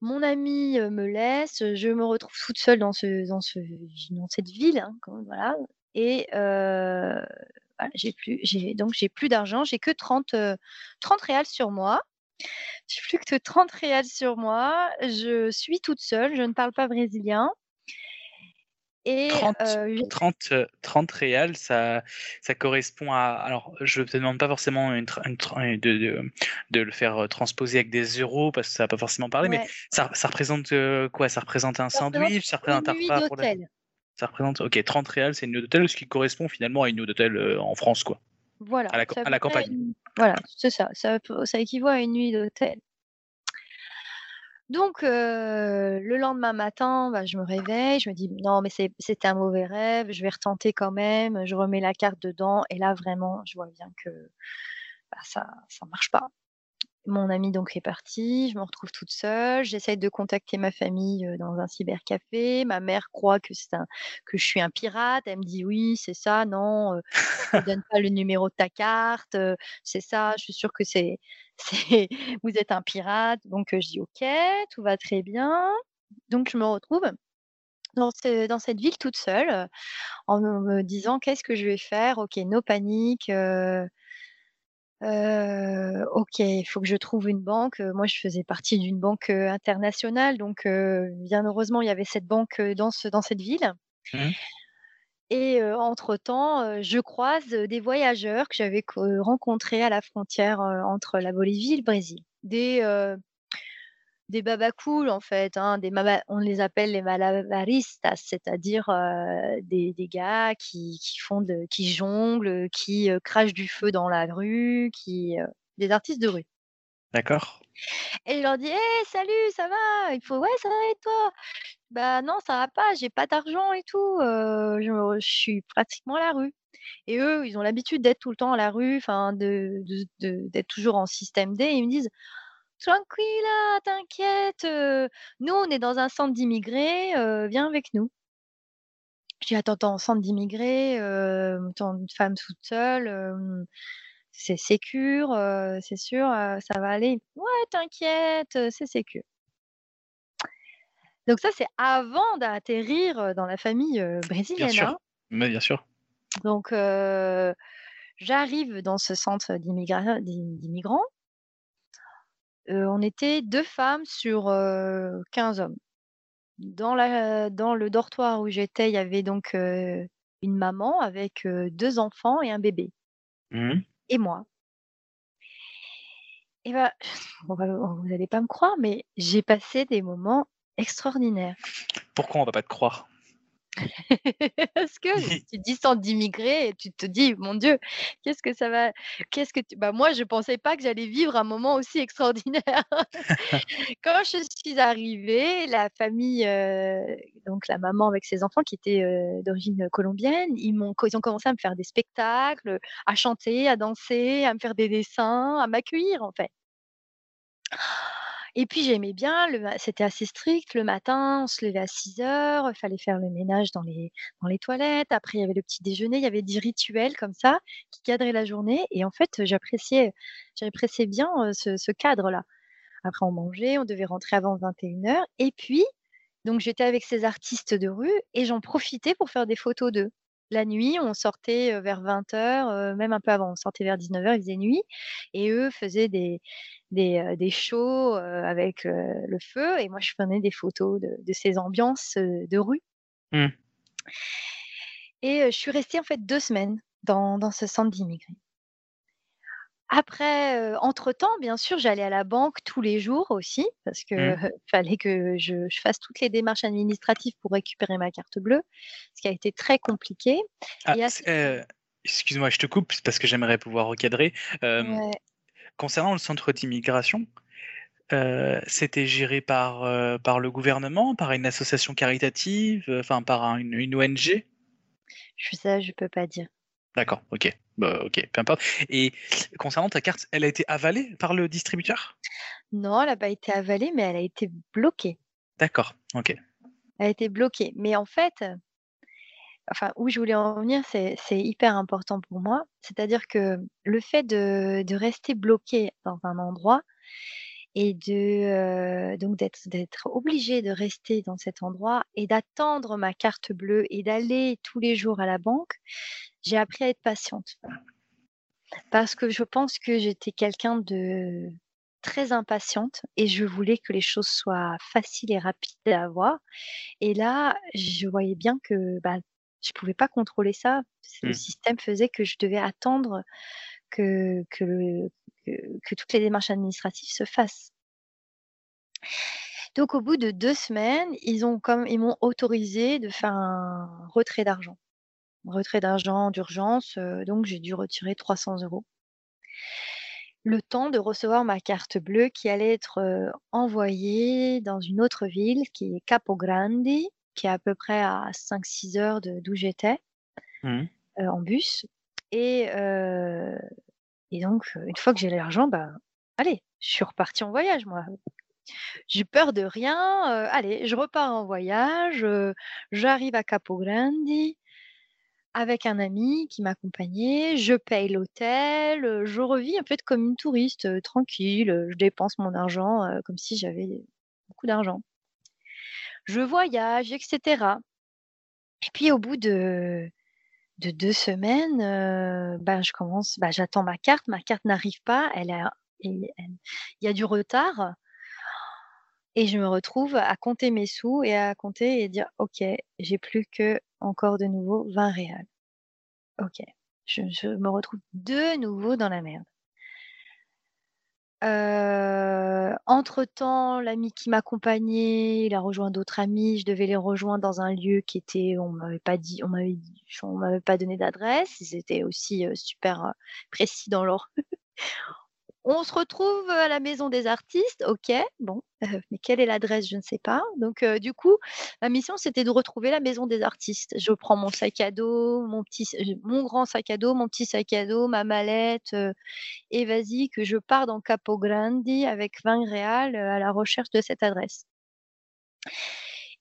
Mon ami me laisse, je me retrouve toute seule dans, ce, dans, ce, dans cette ville, hein, voilà, et j'ai plus, j'ai, donc j'ai plus d'argent, j'ai que 30, 30 réals sur moi. J'ai plus que 30 réals sur moi. Je suis toute seule. Je ne parle pas brésilien. Et 30, euh, j'ai- 30, euh, 30 réals, ça, ça correspond à. Alors, je ne te demande pas forcément une une de, de, de le faire euh, transposer avec des euros parce que ça va pas forcément parler, mais ça, ça représente euh, quoi? Ça représente un ça sandwich Ça représente un repas pour la... d'hôtel. Ça représente, ok, 30 réals, c'est une nuit d'hôtel, ce qui correspond finalement à une nuit d'hôtel euh, en France, quoi. Voilà, À la, à campagne. une- Voilà, c'est ça. Ça, équivaut à une nuit d'hôtel. Donc, euh, le lendemain matin, bah, je me réveille, je me dis non, mais c'est- c'était un mauvais rêve, je vais retenter quand même, je remets la carte dedans, et là, vraiment, je vois bien que bah, ça ça marche pas. Mon ami donc est parti, je me retrouve toute seule, j'essaye de contacter ma famille dans un cybercafé, ma mère croit que c'est un que je suis un pirate, elle me dit oui, c'est ça, non, je te donne pas le numéro de ta carte, c'est ça, je suis sûre que c'est vous êtes un pirate. Donc je dis OK, tout va très bien. Donc je me retrouve dans ce dans cette ville toute seule, en me disant: «Qu'est-ce que je vais faire? OK, no panique, OK, il faut que je trouve une banque». Moi je faisais partie d'une banque, internationale donc bien heureusement il y avait cette banque, dans ce dans cette ville Mhm. et entre-temps, je croise, des voyageurs que j'avais co rencontrés à la frontière, entre la Bolivie et le Brésil. Des, des babacools en fait, hein, des mama on les appelle les malabaristas, c'est-à-dire, heu, des des gars qui qui font de qui jonglent, qui, heu, crachent du feu dans la rue, qui, heu des artistes de rue. D'accord Et je leur dis: «Hey, salut, ça va?» Il faut: «Ouais, ça va et toi?» «Bah non, ça va pas, j'ai pas d'argent et tout, je suis pratiquement à la rue». Et eux, ils ont l'habitude d'être tout le temps à la rue, enfin de de de d'être toujours en système D et ils me disent: «Tranquilla, t'inquiète, heu, nous on est dans un centre d'immigrés, heu, viens avec nous». Je dis: «Attends, attends, centre d'immigrés, heu, attends, une femme toute seule, hem, c'est sécure, c'est sûr, ça va aller?» «Ouais, t'inquiète, c'est sécure». Donc ça, c'est avant d'atterrir, dans la famille, heu, Bien brésilienne, sûr, hein. mais bien sûr. Donc j'arrive dans ce centre d'immigra d'im d'immigrants. On était 2 femmes sur, heu, 15 hommes. Dans la dans le dortoir où j'étais, il y avait donc, une maman avec, heu, 2 enfants et un bébé Mhm. et moi. Et bah, vous allez pas me croire, mais j'ai passé des moments extraordinaires. Pourquoi on va pas te croire? Parce que tu dis centre d'immigrés et tu te dis: «Mon Dieu, qu'est-ce que ça va qu'est-ce que tu» bah, moi, je pensais pas que j'allais vivre un moment aussi extraordinaire. Quand je suis arrivée, la famille, heu, donc la maman avec ses enfants qui étaient, heu, d'origine colombienne, ils m'ont ils ont commencé à me faire des spectacles, à chanter, à danser, à me faire des dessins, à m'accueillir, en fait. Et puis j'aimais bien c'était assez strict. Le matin, on se levait à 6:00, il fallait faire le ménage dans les dans les toilettes. Après, il y avait le petit déjeuner, il y avait des rituels comme ça qui cadraient la journée et en fait, j'appréciais j'appréciais bien, ce cadre-là. Après on mangeait, on devait rentrer avant 21:00 et puis donc j'étais avec ces artistes de rue et j'en profitais pour faire des photos d'eux. La nuit, on sortait, vers 20:00, heu, même un peu avant, on sortait vers 19:00, il faisait nuit et eux faisaient des des, shows, avec, le feu et moi je prenais des photos de de ces ambiances, de rue. Mmh. Et je suis restée en fait 2 semaines dans dans ce centre d'immigrés. Après, entre-temps, bien sûr, j'allais à la banque tous les jours aussi parce que, Mmh. fallait que je je fasse toutes les démarches administratives pour récupérer ma carte bleue, ce qui a été très compliqué Ah, excuse-moi, je te coupe, parce que j'aimerais pouvoir recadrer. Ouais. concernant le centre d'immigration, c'était géré par, par le gouvernement, par une association caritative, enfin par un une une ONG? Je ça, je peux pas dire. D'accord, OK. Bah, OK, peu importe et concernant ta carte, elle a été avalée par le distributeur? Non, elle a pas été avalée, mais elle a été bloquée. D'accord, OK. Elle a été bloquée, mais en fait, enfin, où je voulais en venir, c'est hyper important pour moi. C'est-à-dire que le fait de de rester bloqué dans un endroit et de, heu, donc d'être d'être obligée de rester dans cet endroit et d'attendre ma carte bleue et d'aller tous les jours à la banque, j'ai appris à être patiente. Parce que je pense que j'étais quelqu'un de très impatiente et je voulais que les choses soient faciles et rapides à avoir. Et là, je voyais bien que bah, je pouvais pas contrôler ça. Le Mmh. système faisait que je devais attendre que, que, le- que, que toutes les démarches administratives se fassent. Donc, au bout de deux semaines, ils ont comme ils m'ont autorisé de faire un retrait d'argent. Retrait d'argent d'urgence, euh, donc j'ai dû retirer 300 euros. Le temps de recevoir ma carte bleue qui allait être euh, envoyée dans une autre ville qui est Capogrande, qui est à peu près à 5-6 heures de- d'où j'étais Mmh. euh, en bus. Et, et donc, une fois que j'ai l'argent, bah, allez, je suis repartie en voyage, moi. J'ai peur de rien. euh, allez, je repars en voyage. euh, J'arrive à Capogrande avec un ami qui m'accompagnait. Je paye l'hôtel. euh, Je revis un peu comme une touriste, euh, tranquille. euh, Je dépense mon argent comme si j'avais beaucoup d'argent. Je voyage, etc. Et puis, au bout de, de deux semaines, ben, je commence, ben, j'attends ma carte. Ma carte n'arrive pas. Elle a, il y a du retard. Et je me retrouve à compter mes sous et à compter et dire, OK, j'ai plus que encore de nouveau 20 réals. OK. Je, me retrouve de nouveau dans la merde. Euh, entre-temps, l'ami qui m'accompagnait, il a rejoint d'autres amis. Je devais les rejoindre dans un lieu qui était, on m'avait pas dit, on m'avait dit- on m'avait pas donné d'adresse. Ils étaient aussi euh, super euh, précis dans leur on se retrouve à la maison des artistes, ok, bon, euh, mais quelle est l'adresse, je ne sais pas. Donc, euh, du coup, ma mission, c'était de retrouver la maison des artistes. Je prends mon sac à dos, mon petit, euh, mon grand sac à dos, mon petit sac à dos, ma mallette, euh, et vas-y, que je pars dans Capo Grandi avec 20 réals euh, à la recherche de cette adresse.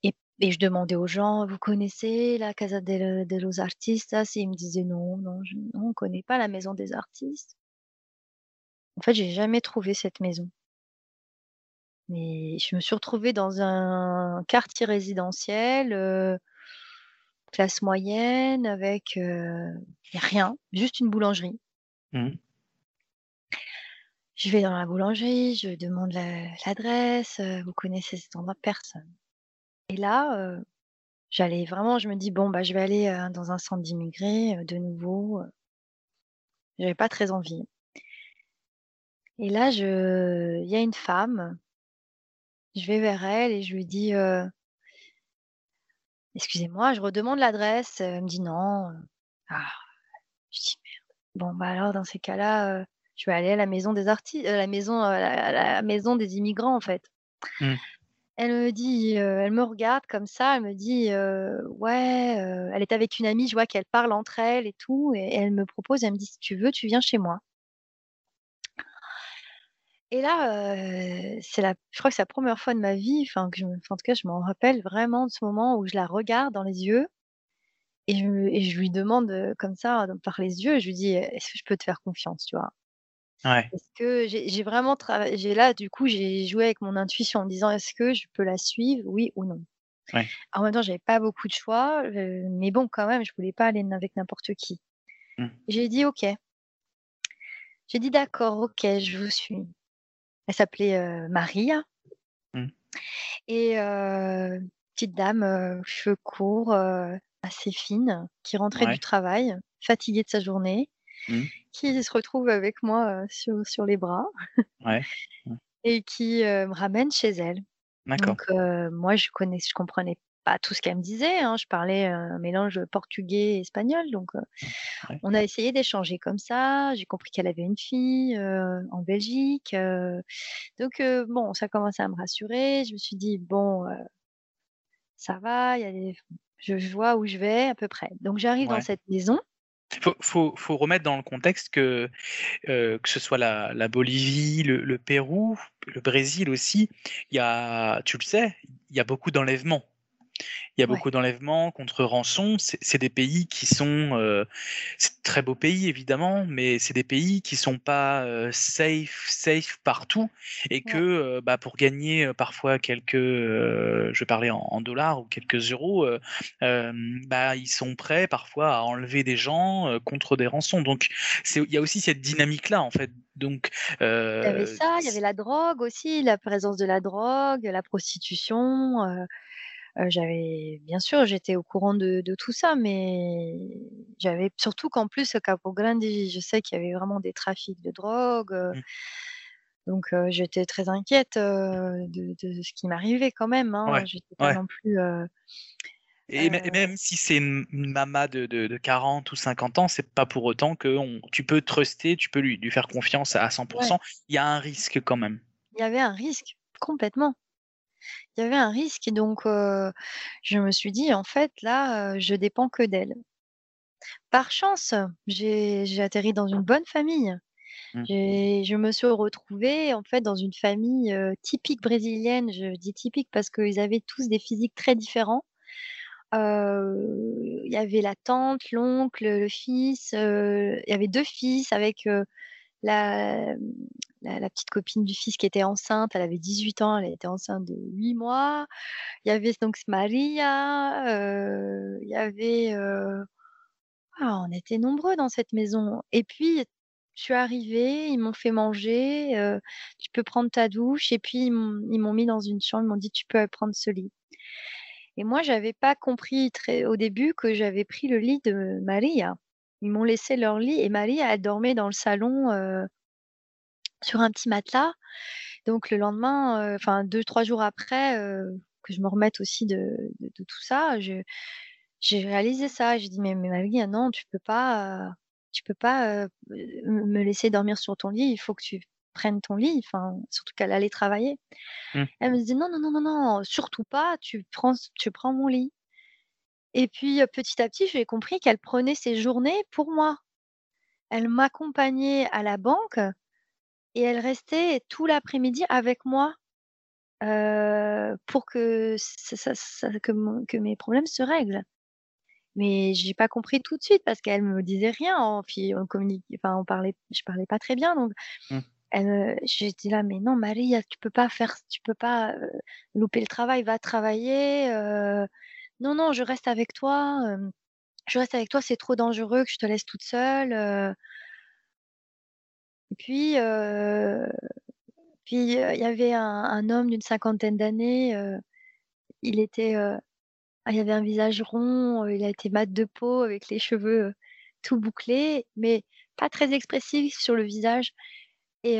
Et, je demandais aux gens, vous connaissez la Casa de, los Artistas? Ils me disaient non, non, on ne connaît pas la maison des artistes. En fait, j'ai jamais trouvé cette maison. Mais je me suis retrouvée dans un quartier résidentiel, euh, classe moyenne, avec euh, rien, juste une boulangerie. Mmh. Je vais dans la boulangerie, je demande la- l'adresse, euh, vous connaissez cet endroit, personne. Et là, euh, j'allais vraiment, je me dis, bon, bah, je vais aller dans un centre d'immigrés de nouveau. J'avais pas très envie. Et là, je... il y a une femme, je vais vers elle et je lui dis, euh, excusez-moi, je redemande l'adresse. Elle me dit non. Ah, je dis merde. Bon, bah alors, dans ces cas-là, euh, je vais aller à la maison des artistes, la maison, euh, la, à la maison des immigrants, en fait. Mm. Elle me dit, elle me regarde comme ça, elle me dit, ouais, elle est avec une amie, je vois qu'elle parle entre elles et tout, et, et elle me propose, elle me dit, si tu veux, tu viens chez moi. Et là, euh, c'est la, je crois que c'est la première fois de ma vie, enfin, que je en tout cas, je m'en rappelle vraiment de ce moment où je la regarde dans les yeux et je, me- et je lui demande euh, comme ça, donc, par les yeux, je lui dis, est-ce que je peux te faire confiance, tu vois? Ouais. Est-ce que j'ai j'ai vraiment travaillé, j'ai là, du coup, j'ai joué avec mon intuition en me disant, est-ce que je peux la suivre, oui ou non? Ouais. En même temps, j'avais pas beaucoup de choix, euh, mais bon, quand même, je voulais pas aller avec n'importe qui. Mm. J'ai dit, ok. J'ai dit, d'accord, ok, je vous suis. Elle s'appelait euh, Maria. Mm. Et euh, petite dame, euh, cheveux courts, assez fine, qui rentrait Ouais. du travail, fatiguée de sa journée, Mm. qui se retrouve avec moi sur, sur les bras Ouais. et qui me ramène chez elle. D'accord. Donc euh, moi, je connais, je comprenais pas tout ce qu'elle me disait. hein. Je parlais un mélange portugais et espagnol, donc euh, Ouais. on a essayé d'échanger comme ça. J'ai compris qu'elle avait une fille euh, en Belgique, euh, donc bon, ça commençait à me rassurer. Je me suis dit bon, ça va, il y a des... je, je vois où je vais à peu près. Donc j'arrive Ouais. dans cette maison. Faut, faut, faut remettre dans le contexte que, euh, que ce soit la, la Bolivie, le, le Pérou, le Brésil aussi, il y a, tu le sais, il y a beaucoup d'enlèvements. Il y a beaucoup d'enlèvements contre rançon. C'est des pays qui sont, euh, c'est très beaux pays évidemment, mais c'est des pays qui sont pas euh, safe, safe partout, et que euh, bah, pour gagner parfois quelques, je vais parler en, dollars ou quelques euros, bah ils sont prêts parfois à enlever des gens contre des rançons. Donc il y a aussi cette dynamique là en fait. Donc il y avait ça, il y avait la drogue aussi, la présence de la drogue, la prostitution j'avais bien sûr, j'étais au courant de de tout ça, mais j'avais surtout qu'en plus, Capo Grande, je sais qu'il y avait vraiment des trafics de drogue, mmh. donc j'étais très inquiète, de de ce qui m'arrivait quand même, hein. J'étais pas non plus, et même si c'est une maman de de 40 ou 50 ans, c'est pas pour autant que tu peux truster, tu peux lui lui faire confiance à 100 Il y a un risque quand même. Il y avait un risque, complètement. Il y avait un risque et donc je me suis dit: «En fait, là, je dépends que d'elle». Par chance, j'ai atterri dans une bonne famille. Mmh. je me suis retrouvée, en fait, dans une famille, typique brésilienne. Je dis typique parce qu'ils avaient tous des physiques très différents. il y avait la tante, l'oncle, le fils, il y avait deux fils avec, la, la, petite copine du fils qui était enceinte, elle avait 18 ans, elle était enceinte de 8 mois. Il y avait donc Maria, euh, il y avait... Euh, ah, on était nombreux dans cette maison. Et puis, je suis arrivée, ils m'ont fait manger, euh, tu peux prendre ta douche. Et puis, ils m'ont mis dans une chambre, ils m'ont dit, tu peux prendre ce lit. Et moi, j'avais pas compris très, au début que j'avais pris le lit de Maria. Ils m'ont laissé leur lit et Maria, elle dormait dans le salon sur un petit matelas. Donc le lendemain, enfin deux, trois jours après, que je me remette aussi de, tout ça, j'ai réalisé ça. J'ai dit mais, mais Marie, non, tu peux pas, tu peux pas me laisser dormir sur ton lit. Il faut que tu prennes ton lit. Enfin, surtout qu'elle allait travailler. Mmh. Elle me disait non, non, non, non, non, surtout pas. Tu prends, tu prends mon lit. Et puis petit à petit, j'ai compris qu'elle prenait ses journées pour moi. Elle m'accompagnait à la banque et elle restait tout l'après-midi avec moi pour que, ça, que, que, mes problèmes se règlent. Mais j'ai pas compris tout de suite parce qu'elle me disait rien. En, on communique, enfin, on parlait, je parlais pas très bien, donc. Mmh. j'étais là, mais non, Marie, tu peux pas faire, tu peux pas louper le travail, va travailler. non, non, je reste avec toi. je reste avec toi, c'est trop dangereux que je te laisse toute seule. Puis, puis il y avait un, homme d'une cinquantaine d'années. il était, ah, il avait un visage rond. il a été mat de peau avec les cheveux tout bouclés, mais pas très expressif sur le visage. Et,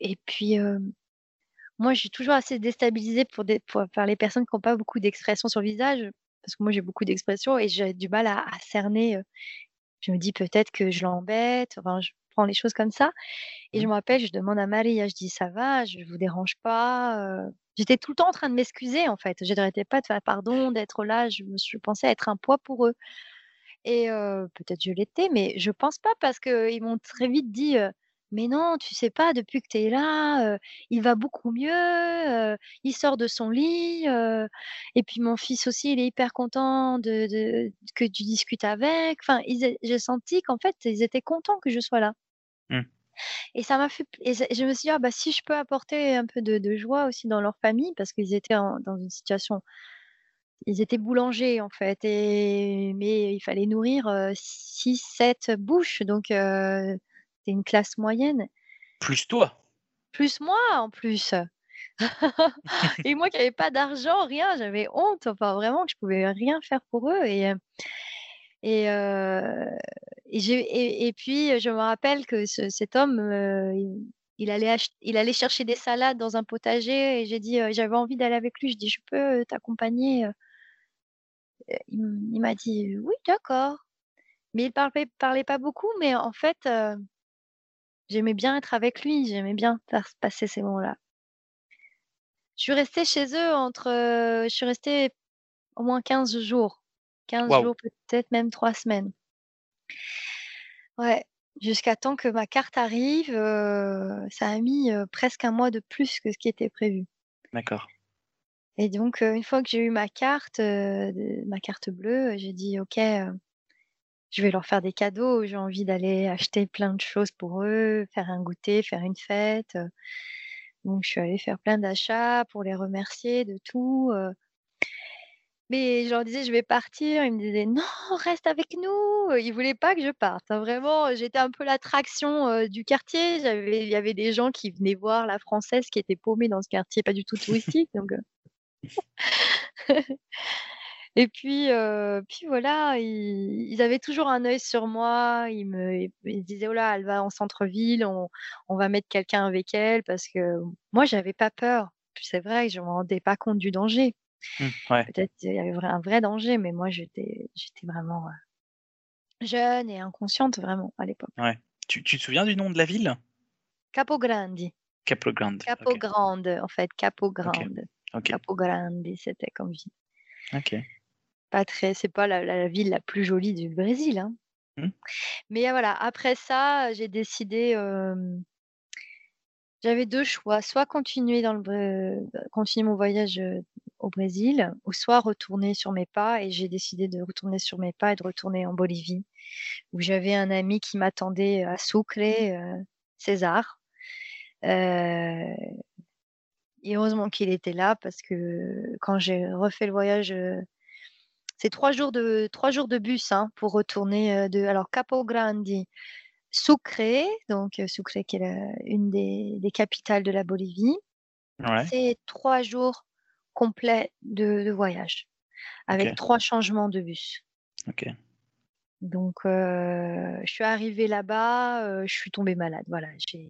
et puis, moi, je suis toujours assez déstabilisée pour, par les personnes qui n'ont pas beaucoup d'expression sur le visage, parce que moi, j'ai beaucoup d'expression et j'ai du mal à, cerner. je me dis peut-être que je l'embête. Les choses comme ça. Et je mmh. me rappelle, je demande à Marie, je dis ça va, je vous dérange pas? J'étais tout le temps en train de m'excuser en fait. Je n'arrêtais pas de faire pardon, d'être là. Je, je, pensais être un poids pour eux. Et peut-être je l'étais, mais je pense pas parce qu'ils m'ont très vite dit mais non, tu sais pas, depuis que tu es là, il va beaucoup mieux, il sort de son lit. et puis mon fils aussi, il est hyper content de, que tu discutes avec. Enfin, j'ai senti qu'en fait, ils étaient contents que je sois là. Et ça m'a fait. Et je me suis dit, «Ah, bah, si je peux apporter un peu de, joie aussi dans leur famille, parce qu'ils étaient dans une situation. Ils étaient boulangers, en fait, et, mais il fallait nourrir 6, 7 bouches. Donc, c'est une classe moyenne. Plus toi. Plus moi, en plus. et moi qui n'avais pas d'argent, rien, j'avais honte. Enfin, vraiment, que je pouvais rien faire pour eux. Et, et, et, et, puis, je me rappelle que cet homme, il, allait il allait chercher des salades dans un potager et j'ai dit, j'avais envie d'aller avec lui. Je dis, je peux t'accompagner Il, m'a dit, oui, d'accord. Mais il parlait, parlait pas beaucoup, mais en fait, j'aimais bien être avec lui, j'aimais bien faire passer ces moments-là. Je suis restée chez eux entre, je suis restée au moins 15 jours. 15 jours, peut-être même 3 semaines. Ouais, jusqu'à temps que ma carte arrive, ça a mis, presque un mois de plus que ce qui était prévu. D'accord. Et donc, une fois que j'ai eu ma carte, ma carte bleue, j'ai dit OK, je vais leur faire des cadeaux. J'ai envie d'aller acheter plein de choses pour eux, faire un goûter, faire une fête. Donc, je suis allée faire plein d'achats pour les remercier de tout. Mais je leur disais, je vais partir. Ils me disaient, non, reste avec nous. Ils voulaient pas que je parte. Hein. Vraiment, j'étais un peu l'attraction du quartier. Il y avait des gens qui venaient voir la française qui était paumée dans ce quartier, pas du tout touristique. donc, Et puis, puis voilà, ils, avaient toujours un œil sur moi. Ils me disaient, oh là, elle va en centre-ville, on, on va mettre quelqu'un avec elle parce que moi, j'avais pas peur. C'est vrai que je me rendais pas compte du danger. Mmh, ouais. Peut-être qu'il y avait un vrai danger, mais moi, j'étais, vraiment jeune et inconsciente, vraiment, à l'époque. Ouais. Tu, tu te souviens du nom de la ville? Capo Grandi. Capo Grande. Capo Grande, en fait, Capo Grande. Ok. Capo Grande, c'était comme ville. Ok. Pas très, c'est pas la, la ville la plus jolie du Brésil. Hein. Mmh. Mais voilà, après ça, j'ai décidé. j'avais deux choix, soit continuer dans le continuer mon voyage au Brésil, ou soit retourner sur mes pas. Et j'ai décidé de retourner sur mes pas et de retourner en Bolivie, où j'avais un ami qui m'attendait à Sucre, César. et heureusement qu'il était là parce que quand j'ai refait le voyage c'est trois jours de trois jours de bus hein, pour retourner euh, de alors Capo Grandi, Sucre, donc euh, Sucre qui est une des, capitales de la Bolivie. C'est trois jours complets de, voyage avec trois changements de bus. Ok. Donc, euh, je suis arrivée là-bas, je suis tombée malade. Voilà, j'ai,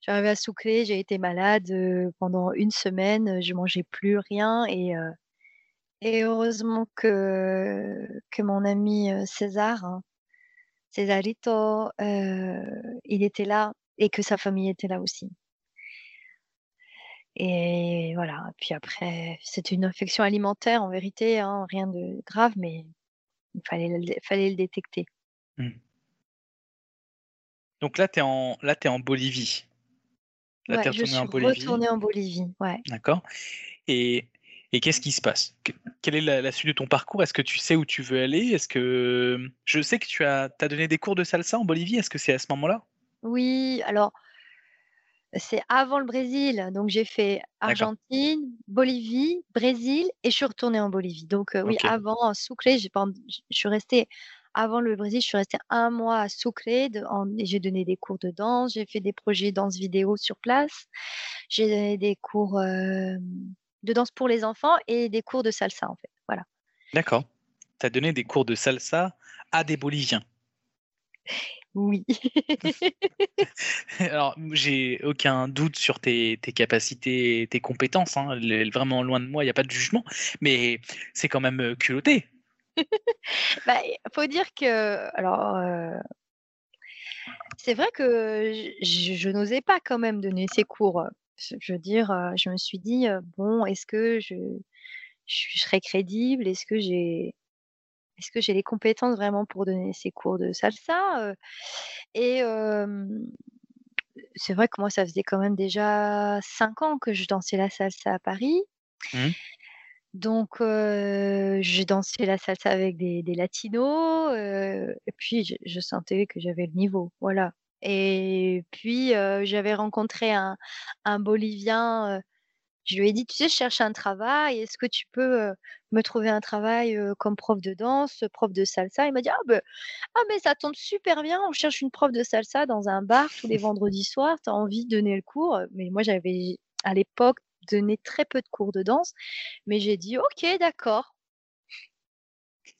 suis arrivée à Sucre, j'ai été malade pendant une semaine, je mangeais plus rien et et heureusement que, que mon ami César, hein, Césarito, il était là et que sa famille était là aussi. Et voilà. Puis après, c'était une infection alimentaire en vérité, hein, rien de grave, mais il fallait, fallait le détecter. Mmh. Donc là, tu es, en, là, es en Bolivie. Là, je suis en Bolivie. retournée en Bolivie. Ouais. D'accord. Et et qu'est-ce qui se passe? Quelle est la, suite de ton parcours? Est-ce que tu sais où tu veux aller? Est-ce que je sais que tu as, as donné des cours de salsa en Bolivie Est-ce que c'est à ce moment-là? Oui, alors c'est avant le Brésil. Donc j'ai fait Argentine, Bolivie, Brésil et je suis retournée en Bolivie. Donc euh, oui, avant en Sucre, je suis restée avant le Brésil, je suis restée un mois à Sucre. J'ai donné des cours de danse, j'ai fait des projets danse vidéo sur place, j'ai donné des cours euh, de danse pour les enfants et des cours de salsa, en fait. Voilà. D'accord. Tu as donné des cours de salsa à des Boliviens? Oui. Alors, j'ai aucun doute sur tes, capacités, tes compétences. Hein. Vraiment loin de moi, il n'y a pas de jugement. Mais c'est quand même euh, culotté. Il bah, faut dire que. Alors. Euh, c'est vrai que je n'osais pas quand même donner ces cours je veux dire, je me suis dit, bon, est-ce que je, je serai crédible? Est-ce que j'ai est-ce que j'ai les compétences vraiment pour donner ces cours de salsa Et c'est vrai que moi, ça faisait quand même déjà cinq ans que je dansais la salsa à Paris. Mmh. Donc, j'ai dansé la salsa avec des, latinos, et puis je, je sentais que j'avais le niveau. Voilà. Et puis, j'avais rencontré un, Bolivien. Je lui ai dit, tu sais, je cherche un travail. Est-ce que tu peux me trouver un travail comme prof de danse, prof de salsa? Il m'a dit, ah, ben, ah, mais ça tombe super bien. On cherche une prof de salsa dans un bar tous les vendredis soirs. Tu as envie de donner le cours? Mais moi, j'avais à l'époque donné très peu de cours de danse. Mais j'ai dit, ok, d'accord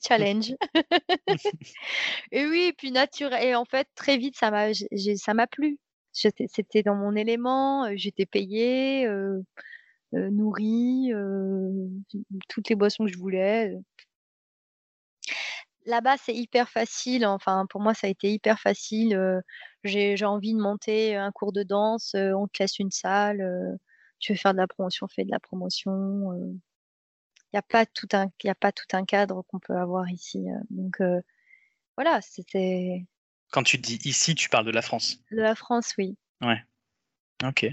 challenge. et oui, puis naturel. Et en fait, très vite, ça m'a, ça m'a plu. C'était dans mon élément. J'étais payée, euh, euh, nourrie, toutes les boissons que je voulais. Là-bas, c'est hyper facile. Enfin, pour moi, ça a été hyper facile. J'ai envie de monter un cours de danse. on te laisse une salle. tu veux faire de la promotion, fais de la promotion n'y a pas tout un, a pas tout un cadre qu'on peut avoir ici. Euh. Donc euh, voilà, c'était. Quand tu dis ici, tu parles de la France. De la France, oui. Ouais. Ok.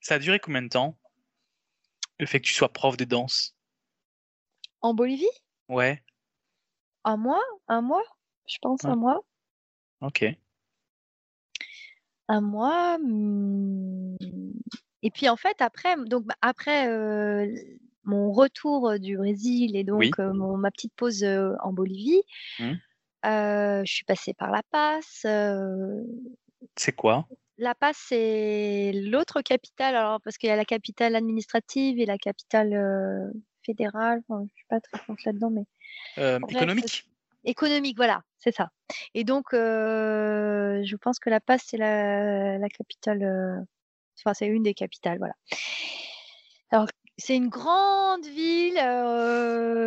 Ça a duré combien de temps? Le fait que tu sois prof de danse En Bolivie? Ouais. Un mois? Un mois? Je pense un mois. Ok. Un mois. hmm. Et puis en fait, après, donc bah, après euh, mon retour euh, du Brésil et donc Oui. euh, mon- ma petite pause euh, en Bolivie, euh, je suis passée par La euh, C'est quoi? La Paz, c'est l'autre capitale, alors parce qu'il y a la capitale administrative et la capitale euh, fédérale. Enfin, je suis pas très forte là-dedans, mais Euh, Économique? économique, voilà, c'est ça. Et donc, euh, je pense que La Paz, c'est la, la capitale, enfin, c'est une des capitales, voilà. Alors, c'est une grande ville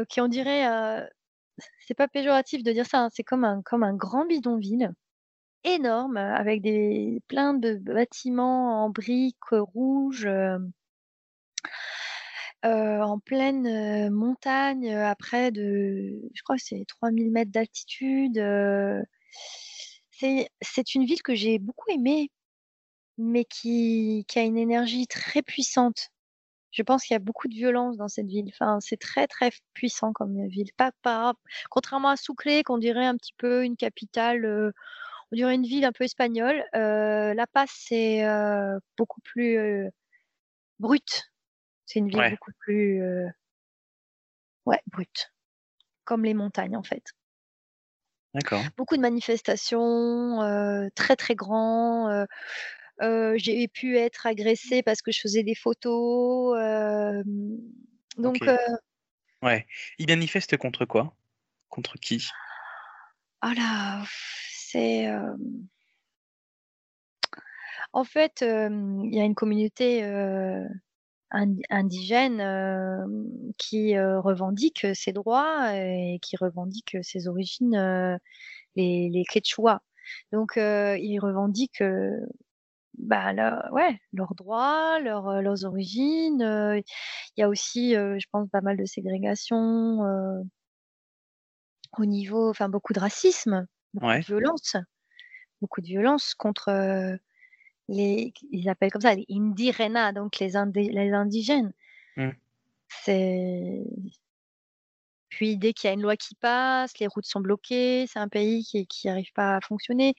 qui, on dirait, c'est pas péjoratif de dire ça, hein, c'est comme un, comme un grand bidonville énorme avec des plein de bâtiments en briques rouges euh, euh, en pleine euh, montagne euh, à près de je crois c'est 3000 mètres d'altitude euh, c'est une ville que j'ai beaucoup aimée mais qui, qui a une énergie très puissante je pense qu'il y a beaucoup de violence dans cette ville. Enfin, c'est très très puissant comme ville. Pas, contrairement à Sucre, qu'on dirait un petit peu une capitale, euh, on dirait une ville un peu espagnole. Euh, La Paz, c'est euh, beaucoup plus euh, brute. C'est une ville Ouais. beaucoup plus, ouais, brute, comme les montagnes en fait. D'accord. Beaucoup de manifestations, euh, très très grand. euh, euh, j'ai pu être agressée parce que je faisais des photos. donc, Ouais. Il manifeste contre quoi? Contre qui? Oh là, c'est. euh, En fait, euh, il y a une communauté euh, indi- indigène qui revendique ses droits et qui revendique ses origines, les, les Quechua. Donc, ils revendiquent bah, leurs droits, leurs, origines. Il y a aussi, je pense, pas mal de ségrégation au niveau, enfin, beaucoup de racisme, beaucoup Ouais. de violence, beaucoup de violence contre euh, les, ils appellent comme ça les indigena, donc les, indi- les indigènes. Mm. C'est puis dès qu'il y a une loi qui passe, les routes sont bloquées, c'est un pays qui n'arrive pas à fonctionner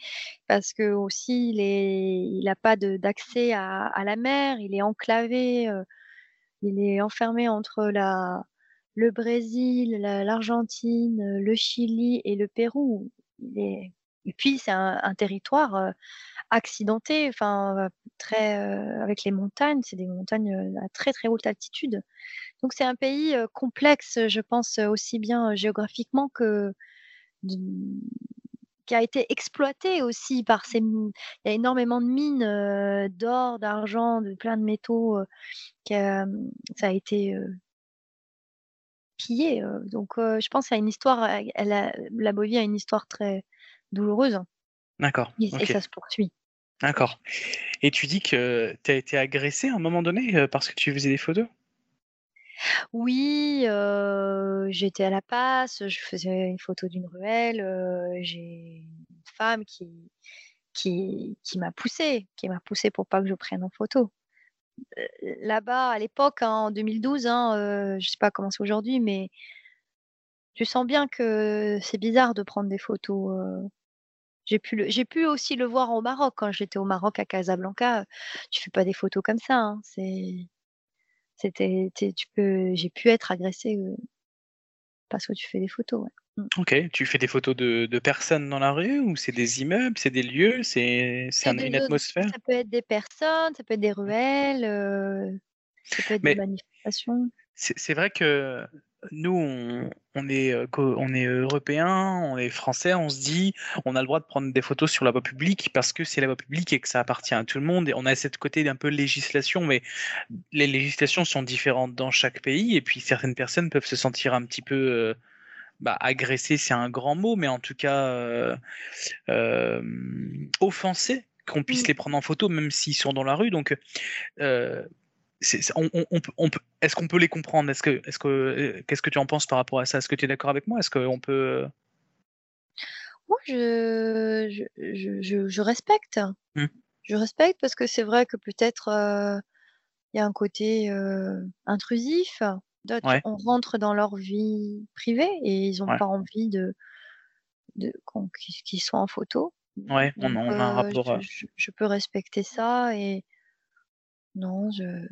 parce que aussi il n'a pas d'accès à, à la mer, il est enclavé, euh, il est enfermé entre la, le Brésil, la- l'Argentine, le Chili et le Pérou. Et puis c'est un, territoire euh, accidenté, enfin très euh, avec les montagnes, c'est des montagnes euh, à très très haute altitude. Donc c'est un pays complexe, je pense, aussi bien géographiquement que qui a été exploité aussi par ces. Il y a énormément de mines d'or, d'argent, de plein de métaux. qui ça a été euh, donc je pense qu'il y a une histoire. Elle a- la Bolivie a une histoire très douloureuse D'accord. et, ça se poursuit. D'accord. Et tu dis que tu as été agressé à un moment donné euh, parce que tu faisais des photos Oui, euh, j'étais à La Paz, je faisais une photo d'une ruelle, euh, j'ai une femme qui, qui, qui m'a poussée, qui m'a poussée pour pas que je prenne en photo. Là-bas, à l'époque, hein, en 2012, hein, euh, je sais pas comment c'est aujourd'hui, mais tu sens bien que c'est bizarre de prendre des photos. euh. J'ai pu, aussi le voir au Maroc quand j'étais au Maroc à Casablanca. Tu fais pas des photos comme ça. hein, c'était, tu peux, j'ai pu être agressée euh, parce que tu fais des photos. Ok. Tu fais des photos de, de personnes dans la rue ou c'est des immeubles, c'est des lieux, c'est un- une atmosphère? Ça peut être des personnes, ça peut être des ruelles, euh, ça peut être Mais- des manifestations. C'est vrai que nous, on, on est, euh, on est européens, on est français, on se dit, on a le droit de prendre des photos sur la voie publique parce que c'est la voie publique et que ça appartient à tout le monde. Et on a cette côté d'un peu législation, mais les législations sont différentes dans chaque pays. Et puis certaines personnes peuvent se sentir un petit peu euh, bah, agressées, c'est un grand mot, mais en tout cas euh, euh, offensées qu'on puisse Mm. les prendre en photo, même s'ils sont dans la rue. Donc euh, on, on- on est-ce qu'on peut les comprendre? Est-ce que, est-ce que, euh, qu'est-ce que tu en penses par rapport à ça? Est-ce que tu es d'accord avec moi? Est-ce qu'on peut euh, Moi, je, je, je, je- je respecte. Mm. Je respecte parce que c'est vrai que peut-être il y a un côté intrusif. D'autres, Ouais. on rentre dans leur vie privée et ils n'ont Ouais. pas envie de, qu'ils soient en photo. Ouais, on, Donc, on a un euh, rapport. je, à- je- je peux respecter ça et non, je,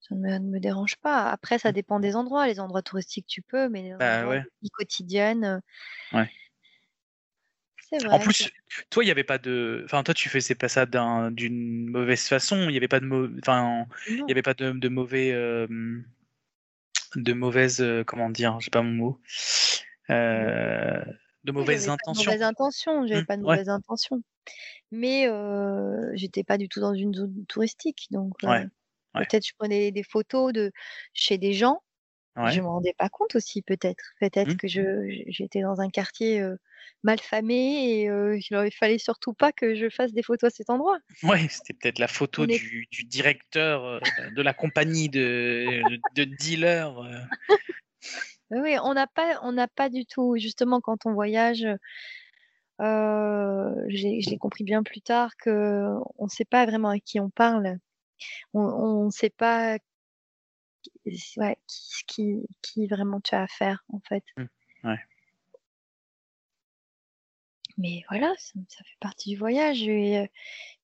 ça ne me, ne me dérange pas. Après, ça dépend des endroits. Les endroits touristiques, tu peux, mais les Mmh. Bah endroits ouais. de vie quotidienne, euh, Ouais. En plus, toi, il n'y avait pas de. Enfin, toi, tu faisais pas ça d'un- d'une mauvaise façon. Il n'y avait pas de. Enfin, il y avait pas de, de mauvais. euh, De mauvaises. euh, Comment dire J'ai pas mon mot. Euh, De Oui, mauvaises j'avais pas de intentions. mauvaises intentions, j'avais Mm, pas de ouais. mauvaises intentions. Mais euh, j'étais pas du tout dans une zone touristique, donc euh, Ouais, ouais. peut-être je prenais des photos de chez des gens. Ouais. Je me rendais pas compte aussi, peut-être. Peut-être Mm. que je j'étais dans un quartier euh, mal famé et euh, il ne fallait surtout pas que je fasse des photos à cet endroit. Ouais, c'était peut-être la photo est- du, du directeur euh, de la compagnie de, de dealers. euh. Oui, oui, on n'a pas, on pas du tout, justement, quand on voyage, j'ai- je l'ai compris bien plus tard que on ne sait pas vraiment à qui on parle. On ne sait pas ouais, qui, qui, qui vraiment tu as affaire, en fait. Mm, ouais. Mais voilà, ça, ça fait partie du voyage. Et, euh,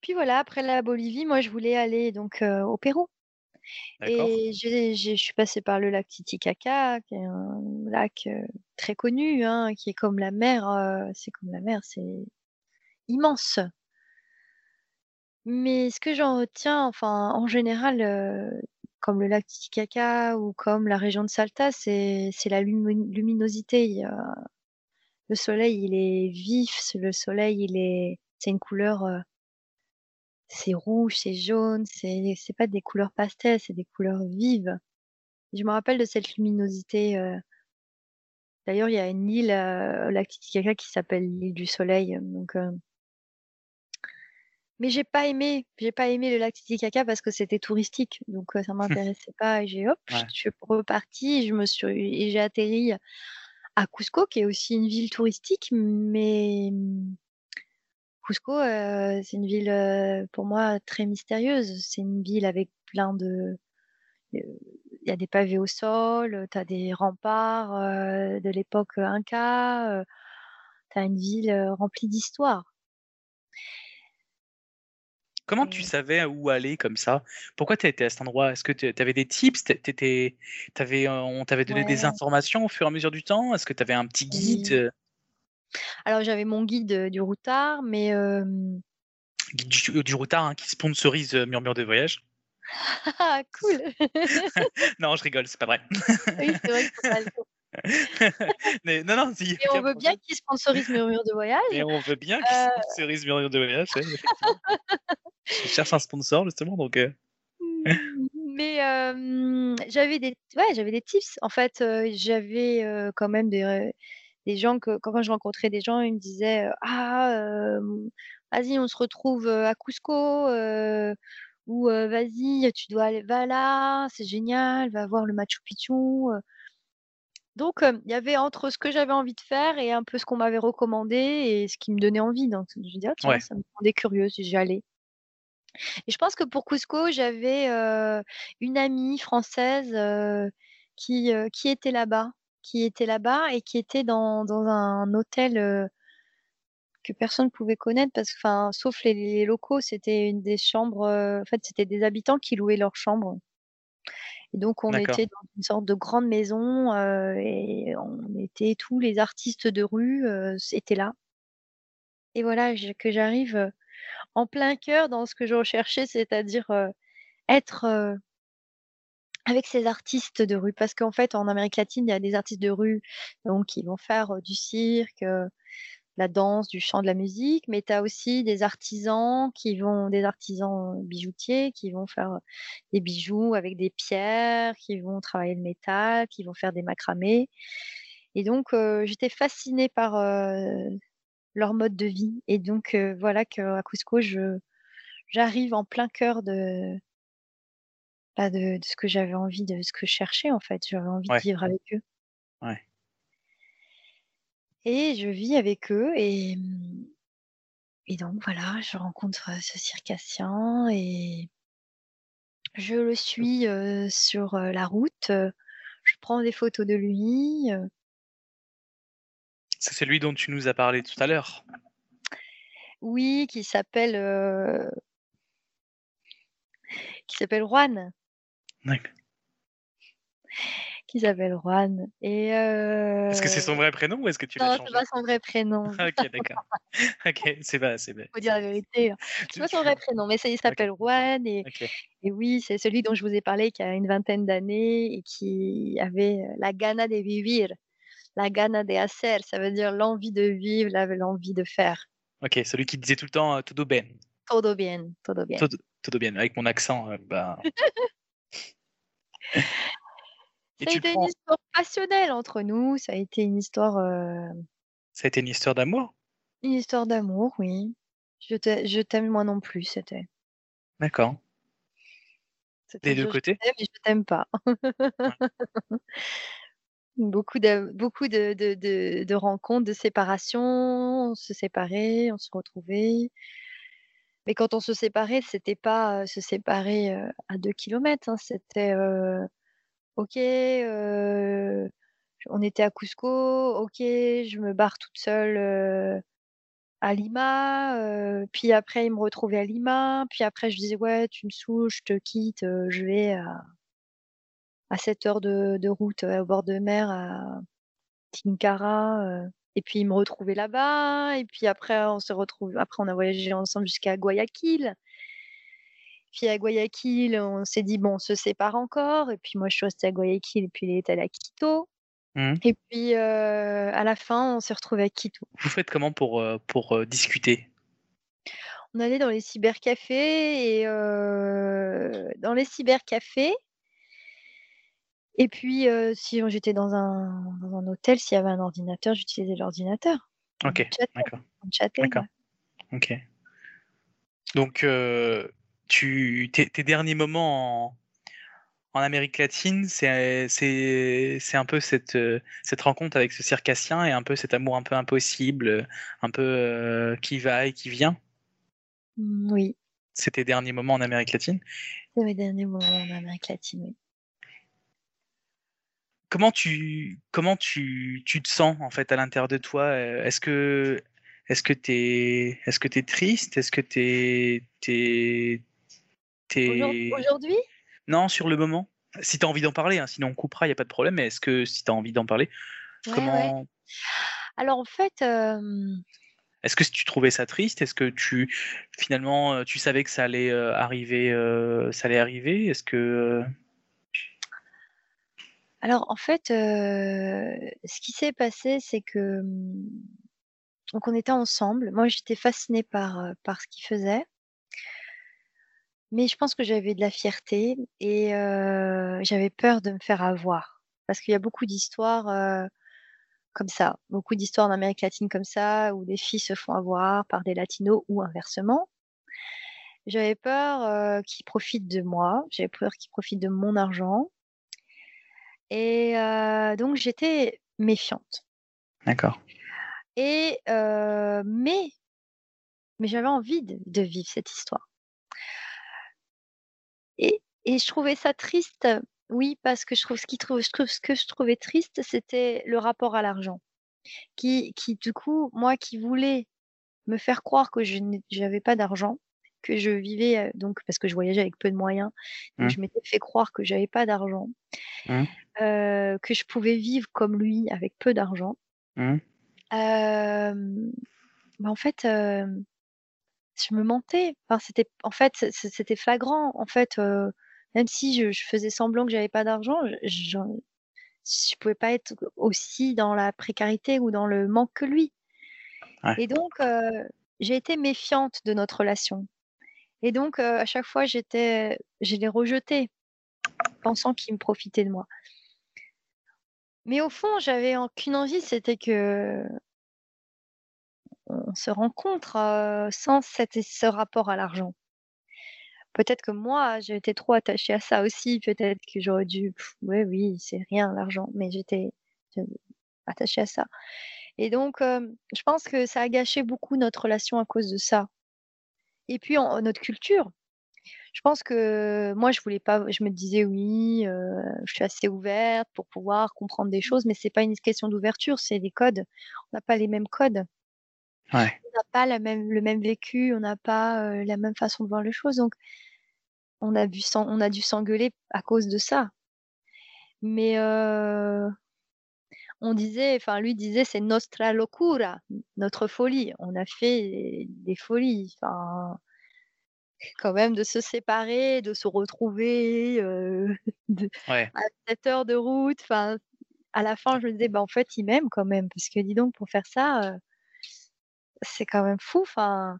puis voilà, après la Bolivie, moi, je voulais aller donc euh, au Pérou. Et je suis passée par le lac Titicaca, qui est un lac euh, très connu, hein, qui est comme la mer. c'est comme la mer, c'est immense. Mais ce que j'en retiens, enfin, en général, comme le lac Titicaca ou comme la région de Salta, c'est la lumi- luminosité. Le soleil, il est vif. Le soleil, il est, c'est une couleur. euh, c'est rouge, c'est jaune, c'est c'est pas des couleurs pastel, c'est des couleurs vives. Je me rappelle de cette luminosité. euh. D'ailleurs, il y a une île euh, au lac Titicaca qui s'appelle l'île du Soleil. Donc, mais j'ai pas aimé, j'ai pas aimé le lac Titicaca parce que c'était touristique, donc ça m'intéressait pas. Et j'ai hop, Ouais. je suis repartie, et je me suis et j'ai atterri à Cusco, qui est aussi une ville touristique, mais Cusco, euh, c'est une ville euh, pour moi très mystérieuse. C'est une ville avec plein de il y a des pavés au sol, tu as des remparts euh, de l'époque Inca, tu as une ville remplie d'histoire. Comment tu savais où aller comme ça? Pourquoi tu étais à cet endroit? Est-ce que tu avais des tips? T'é- t'étais- t'avais, euh, On t'avait donné des informations au fur et à mesure du temps? Est-ce que tu avais un petit guide, Oui. Alors j'avais mon guide euh, du routard, mais euh, guide du, du routard hein, qui sponsorise euh, Murmure de voyage. Ah, cool. Non, je rigole, c'est pas vrai. oui, c'est vrai que c'est pas le- Mais, non, non, si, Et on veut bien qu'ils sponsorisent Murmure de voyage. Et on veut bien qu'ils Euh. sponsorisent Murmure de voyage. je cherche un sponsor justement, donc. euh, Mais euh, j'avais des, ouais, j'avais des tips. En fait, euh, j'avais quand même des, des gens que quand, je rencontrais des gens, ils me disaient ah vas-y, on se retrouve à Cusco ou euh, vas-y, tu dois aller va là, c'est génial, va voir le Machu Picchu. euh. Donc euh, il y avait entre ce que j'avais envie de faire et un peu ce qu'on m'avait recommandé et ce qui me donnait envie. Donc je me dis ah, tiens, Ouais. ça me rendait curieuse, j'y allais. Et je pense que pour Cusco, j'avais euh, une amie française euh, qui, qui était là-bas, qui était là-bas et qui était dans, dans un hôtel que personne ne pouvait connaître parce que, sauf les, les locaux, c'était une des chambres. en fait, c'était des habitants qui louaient leurs chambres. Et donc, on était dans une sorte de grande maison euh, et on était tous les artistes de rue euh, étaient là. Et voilà, que j'arrive euh, en plein cœur dans ce que je recherchais, c'est-à-dire euh, être avec ces artistes de rue. Parce qu'en fait, en Amérique latine, il y a des artistes de rue donc, qui vont faire du cirque, la danse, du chant, de la musique, mais tu as aussi des artisans qui vont, des artisans bijoutiers qui vont faire euh, des bijoux avec des pierres, qui vont travailler le métal, qui vont faire des macramés. Et donc, euh, j'étais fascinée par euh, leur mode de vie. Et donc, euh, voilà qu'à Cusco, je, j'arrive en plein cœur de, bah, de, de ce que j'avais envie, de ce que je cherchais en fait. J'avais envie Ouais. de vivre avec eux. Ouais. Et je vis avec eux et, et donc voilà, je rencontre ce circassien et, Je le suis sur la route. je prends des photos de lui. C'est celui dont tu nous as parlé tout à l'heure. Oui, qui s'appelle qui s'appelle Juan. D'accord. Qui s'appelle Juan. Et Est-ce que c'est son vrai prénom ou est-ce que tu l'as non, changé c'est pas son vrai prénom. Ok, d'accord. ok, c'est pas, c'est. Faut dire la vérité. hein. C'est pas son vrai prénom, mais ça, il s'appelle Juan. Et, Ok. et oui, c'est celui dont je vous ai parlé qui a une vingtaine d'années et qui avait euh, la gana de vivir, la gana de hacer, ça veut dire l'envie de vivre, l'envie de faire. Ok, celui qui disait tout le temps euh, todo bien, Todo bien, todo bien. todo, todo bien, avec mon accent. euh, bah... Et Ça a été prends- une histoire passionnelle entre nous, ça a été une histoire, euh, Ça a été une histoire d'amour? Une histoire d'amour, oui. Je t'a- je t'aime moi non plus, c'était. D'accord. Des deux côtés? Je t'aime et je t'aime pas. Beaucoup de, beaucoup de, de, de, de rencontres, de séparations, on se séparait, on se retrouvait. Mais quand on se séparait, c'était pas euh, se séparer euh, à deux kilomètres, hein, c'était euh, ok, euh, on était à Cusco, ok, je me barre toute seule euh, à Lima, euh, puis après il me retrouvait à Lima, puis après je disais ouais, tu me saoules, je te quitte, je vais à, à 7 heures de, route au bord de mer à Tinkara. euh, et puis il me retrouvait là-bas, et puis après on se retrouve, après on a voyagé ensemble jusqu'à Guayaquil. Puis à Guayaquil, on s'est dit bon, on se sépare encore, et puis moi je suis restée à Guayaquil, et puis il est allé à Quito. Mhm. Et puis euh, à la fin, on s'est retrouvés à Quito. Vous faites comment pour, euh, pour euh, discuter? On allait dans les cybercafés et dans les cybercafés. Et puis, si j'étais dans un, dans un hôtel, s'il y avait un ordinateur, j'utilisais l'ordinateur. Ok, d'accord. on chattait, D'accord. ouais. Ok. Donc, tu, tes, tes derniers moments en, en Amérique latine, c'est un peu cette, euh, cette rencontre avec ce circassien et un peu cet amour un peu impossible, un peu euh, qui va et qui vient. Mm, Oui, C'est tes derniers moments en Amérique latine. c'est mes derniers moments en Amérique latine. oui. Comment tu, comment tu, tu te sens en fait à l'intérieur de toi? Est-ce que est-ce que t'es est-ce que t'es triste? Est-ce que t'es Aujourd'hui- non sur le moment Si t'as envie d'en parler, hein, sinon on coupera, y a pas de problème. Mais est-ce que si t'as envie d'en parler, Ouais, ouais. comment alors en fait, euh, est-ce que tu trouvais ça triste? Est-ce que tu finalement euh, tu savais que ça allait euh, arriver euh, ça allait arriver? Est-ce que alors en fait, ce qui s'est passé, c'est que donc on était ensemble. Moi, j'étais fascinée par par ce qu'il faisait. Mais je pense que j'avais de la fierté et euh, j'avais peur de me faire avoir. Parce qu'il y a beaucoup d'histoires euh, comme ça, beaucoup d'histoires en Amérique latine comme ça, où des filles se font avoir par des latinos ou inversement. J'avais peur euh, qu'ils profitent de moi, j'avais peur qu'ils profitent de mon argent. Et donc j'étais méfiante. D'accord. Et mais mais j'avais envie de, de vivre cette histoire. Et, je trouvais ça triste, oui, parce que je trouve ce, qui trouve, je trouve, ce que je trouvais triste, c'était le rapport à l'argent. Qui, qui, du coup, moi qui voulais me faire croire que je n'avais pas d'argent, que je vivais, euh, donc, parce que je voyageais avec peu de moyens, donc Mmh. je m'étais fait croire que j'avais pas d'argent, Mmh. euh, que je pouvais vivre comme lui avec peu d'argent. Mmh. Euh, en fait, euh, je me mentais. Enfin, c'était, en fait, c'était flagrant. En fait, euh, même si je, je faisais semblant que j'avais pas d'argent, je, je pouvais pas être aussi dans la précarité ou dans le manque que lui. Ouais. Et donc, euh, j'ai été méfiante de notre relation. Et donc, euh, à chaque fois, j'étais, je l'ai rejeté, pensant qu'il me profitait de moi. Mais au fond, j'avais qu'une envie, c'était que on se rencontre euh, sans cette, ce rapport à l'argent. Peut-être que moi, été trop attachée à ça aussi. Peut-être que j'aurais dû, ouais, oui, c'est rien l'argent, mais j'étais j'étais attachée à ça. Et donc, euh, je pense que ça a gâché beaucoup notre relation à cause de ça. Et puis, notre culture. Je pense que moi, je voulais pas. Je me disais oui, euh, je suis assez ouverte pour pouvoir comprendre des choses, mais c'est pas une question d'ouverture, c'est des codes. On n'a pas les mêmes codes. Ouais. Pas la même, le même vécu, on n'a pas euh, la même façon de voir les choses, donc on a, vu s'en- on a dû s'engueuler à cause de ça. Mais euh, on disait, enfin lui disait, c'est nostra locura, notre folie. On a fait des folies, enfin quand même de se séparer, de se retrouver euh, de- Ouais. à 7 heures de route. Enfin, à la fin, je me disais, bah, en fait, il m'aime quand même, parce que dis donc, pour faire ça, euh, c'est quand même fou. Enfin,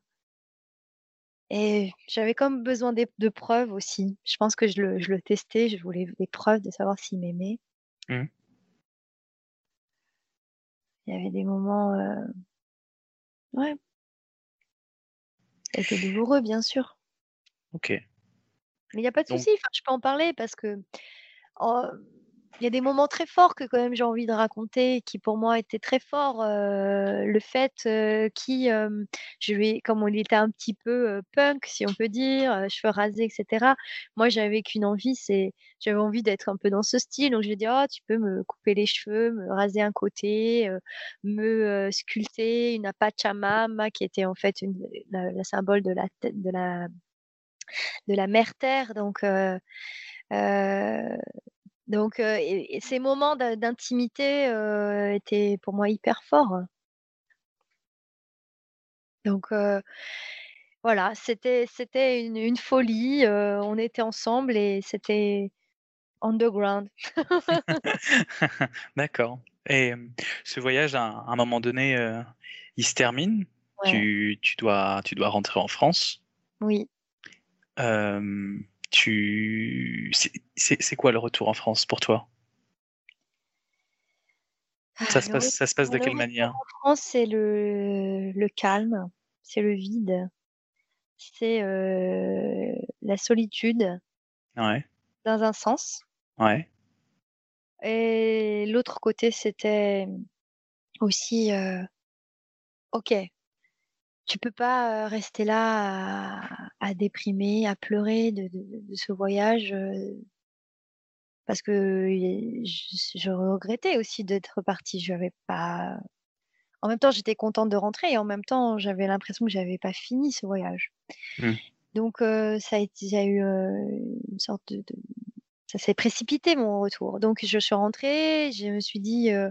et j'avais comme besoin de preuves aussi. Je pense que je le, je le testais, je voulais des preuves de savoir s'il m'aimait. Mhm. Il y avait des moments, euh, ouais, c'était douloureux, bien sûr. Ok. Mais il n'y a pas de Donc- souci, enfin, je peux en parler parce que oh, il y a des moments très forts que quand même j'ai envie de raconter, qui pour moi étaient très forts. euh, le fait euh, qui, euh, je vais, comme on était un petit peu euh, punk, si on peut dire, euh, cheveux rasés, etc. Moi, j'avais qu'une envie, c'est, j'avais envie d'être un peu dans ce style. Donc je ai dit, oh, tu peux me couper les cheveux, me raser un côté, euh, me sculpter une Pachamama qui était en fait une, la, la symbole de la de la de la mère terre. Donc, euh, donc euh, et, et ces moments d'in- d'intimité euh, étaient pour moi hyper forts. Donc euh, voilà, c'était une, une folie. on était ensemble et c'était underground. D'accord. Et ce voyage, à un, moment donné, il se termine? Ouais. Tu, tu dois, tu dois rentrer en France? Oui. Euh, tu, c'est- quoi le retour en France pour toi? Ça se Ah, passe, ça se passe de le quelle manière? en France, c'est le, le calme, c'est le vide, c'est euh, la solitude. Ouais, dans un sens. ouais, Et l'autre côté, c'était aussi, euh, ok, tu peux pas rester là à, à déprimer, à pleurer de, de- de ce voyage, parce que je, je regrettais aussi d'être partie. Je n'avais pas. En même temps, j'étais contente de rentrer et en même temps, j'avais l'impression que j'avais pas fini ce voyage. Mm. Donc, euh, ça a été, eu euh, une sorte de, de- ça s'est précipité mon retour. Donc, je suis rentrée, je me suis dit, euh,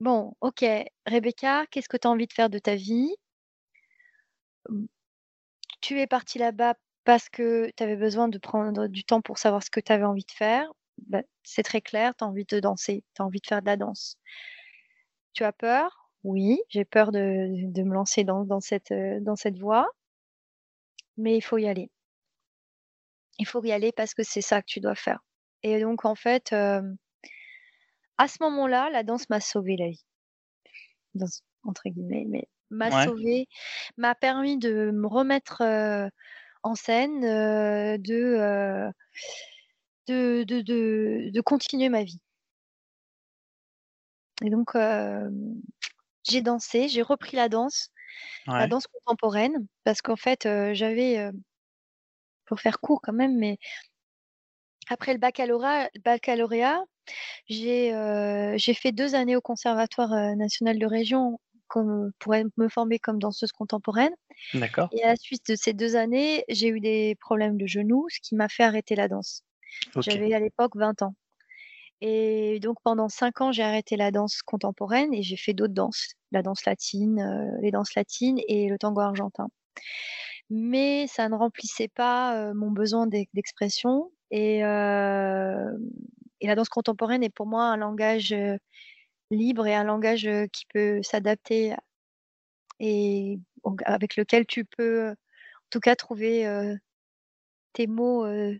bon, ok, Rebecca, qu'est-ce que tu as envie de faire de ta vie? Tu es partie là-bas parce que tu avais besoin de prendre du temps pour savoir ce que tu avais envie de faire. Ben, c'est très clair, tu as envie de danser, tu as envie de faire de la danse. Tu as peur? Oui, j'ai peur de, me lancer dans, dans cette, euh, dans cette voie, mais il faut y aller. Il faut y aller parce que c'est ça que tu dois faire. Et donc, en fait, euh, à ce moment-là, la danse m'a sauvé la vie. Dans- entre guillemets, mais m'a Ouais. sauvé, m'a permis de me remettre euh, en scène, euh, de, euh, de, de, de, de continuer ma vie. Et donc, j'ai dansé, j'ai repris la danse, la danse contemporaine, parce qu'en fait, j'avais, pour faire court quand même, mais après le baccalauréat, baccalauréat j'ai euh, fait deux années au Conservatoire euh, national de région comme, pour me former comme danseuse contemporaine. d'accord. Et à la suite de ces deux années, j'ai eu des problèmes de genoux, ce qui m'a fait arrêter la danse. J'avais à l'époque 20 ans. Et donc pendant cinq ans, j'ai arrêté la danse contemporaine et j'ai fait d'autres danses, la danse latine, euh, les danses latines et le tango argentin. Mais ça ne remplissait pas euh, mon besoin d'e- d'expression. Et, euh, et la danse contemporaine est pour moi un langage euh, libre et un langage euh, qui peut s'adapter et avec lequel tu peux, en tout cas, trouver euh, tes mots. euh,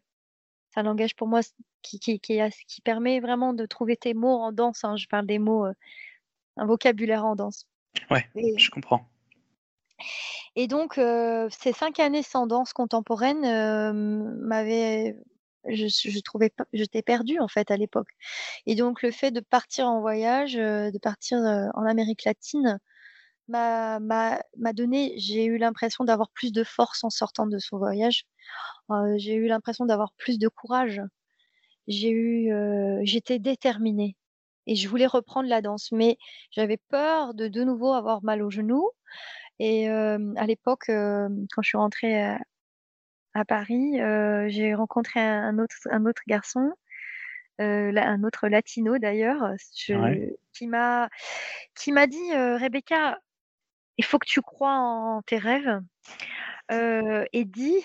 c'est un langage pour moi qui, qui, qui, est ass- qui permet vraiment de trouver tes mots en danse. hein. Je parle des mots, euh, un vocabulaire en danse. Ouais. Et, je comprends. et donc, euh, ces cinq années sans danse contemporaine euh, m'avaient. Je, je trouvais pas, j'étais perdue en fait à l'époque. Et donc le fait de partir en voyage, euh, de partir euh, en Amérique latine, m'a m'a donné j'ai eu l'impression d'avoir plus de force en sortant de ce voyage. Heu, j'ai eu l'impression d'avoir plus de courage. J'ai eu, j'étais déterminée et je voulais reprendre la danse, mais j'avais peur de de nouveau avoir mal au genou et à l'époque, quand je suis rentrée à Paris, heu, j'ai rencontré un autre un autre garçon, la un autre latino d'ailleurs, Ouais. qui m'a qui m'a dit, heu: «Rebecca, il faut que tu crois en tes rêves, et dis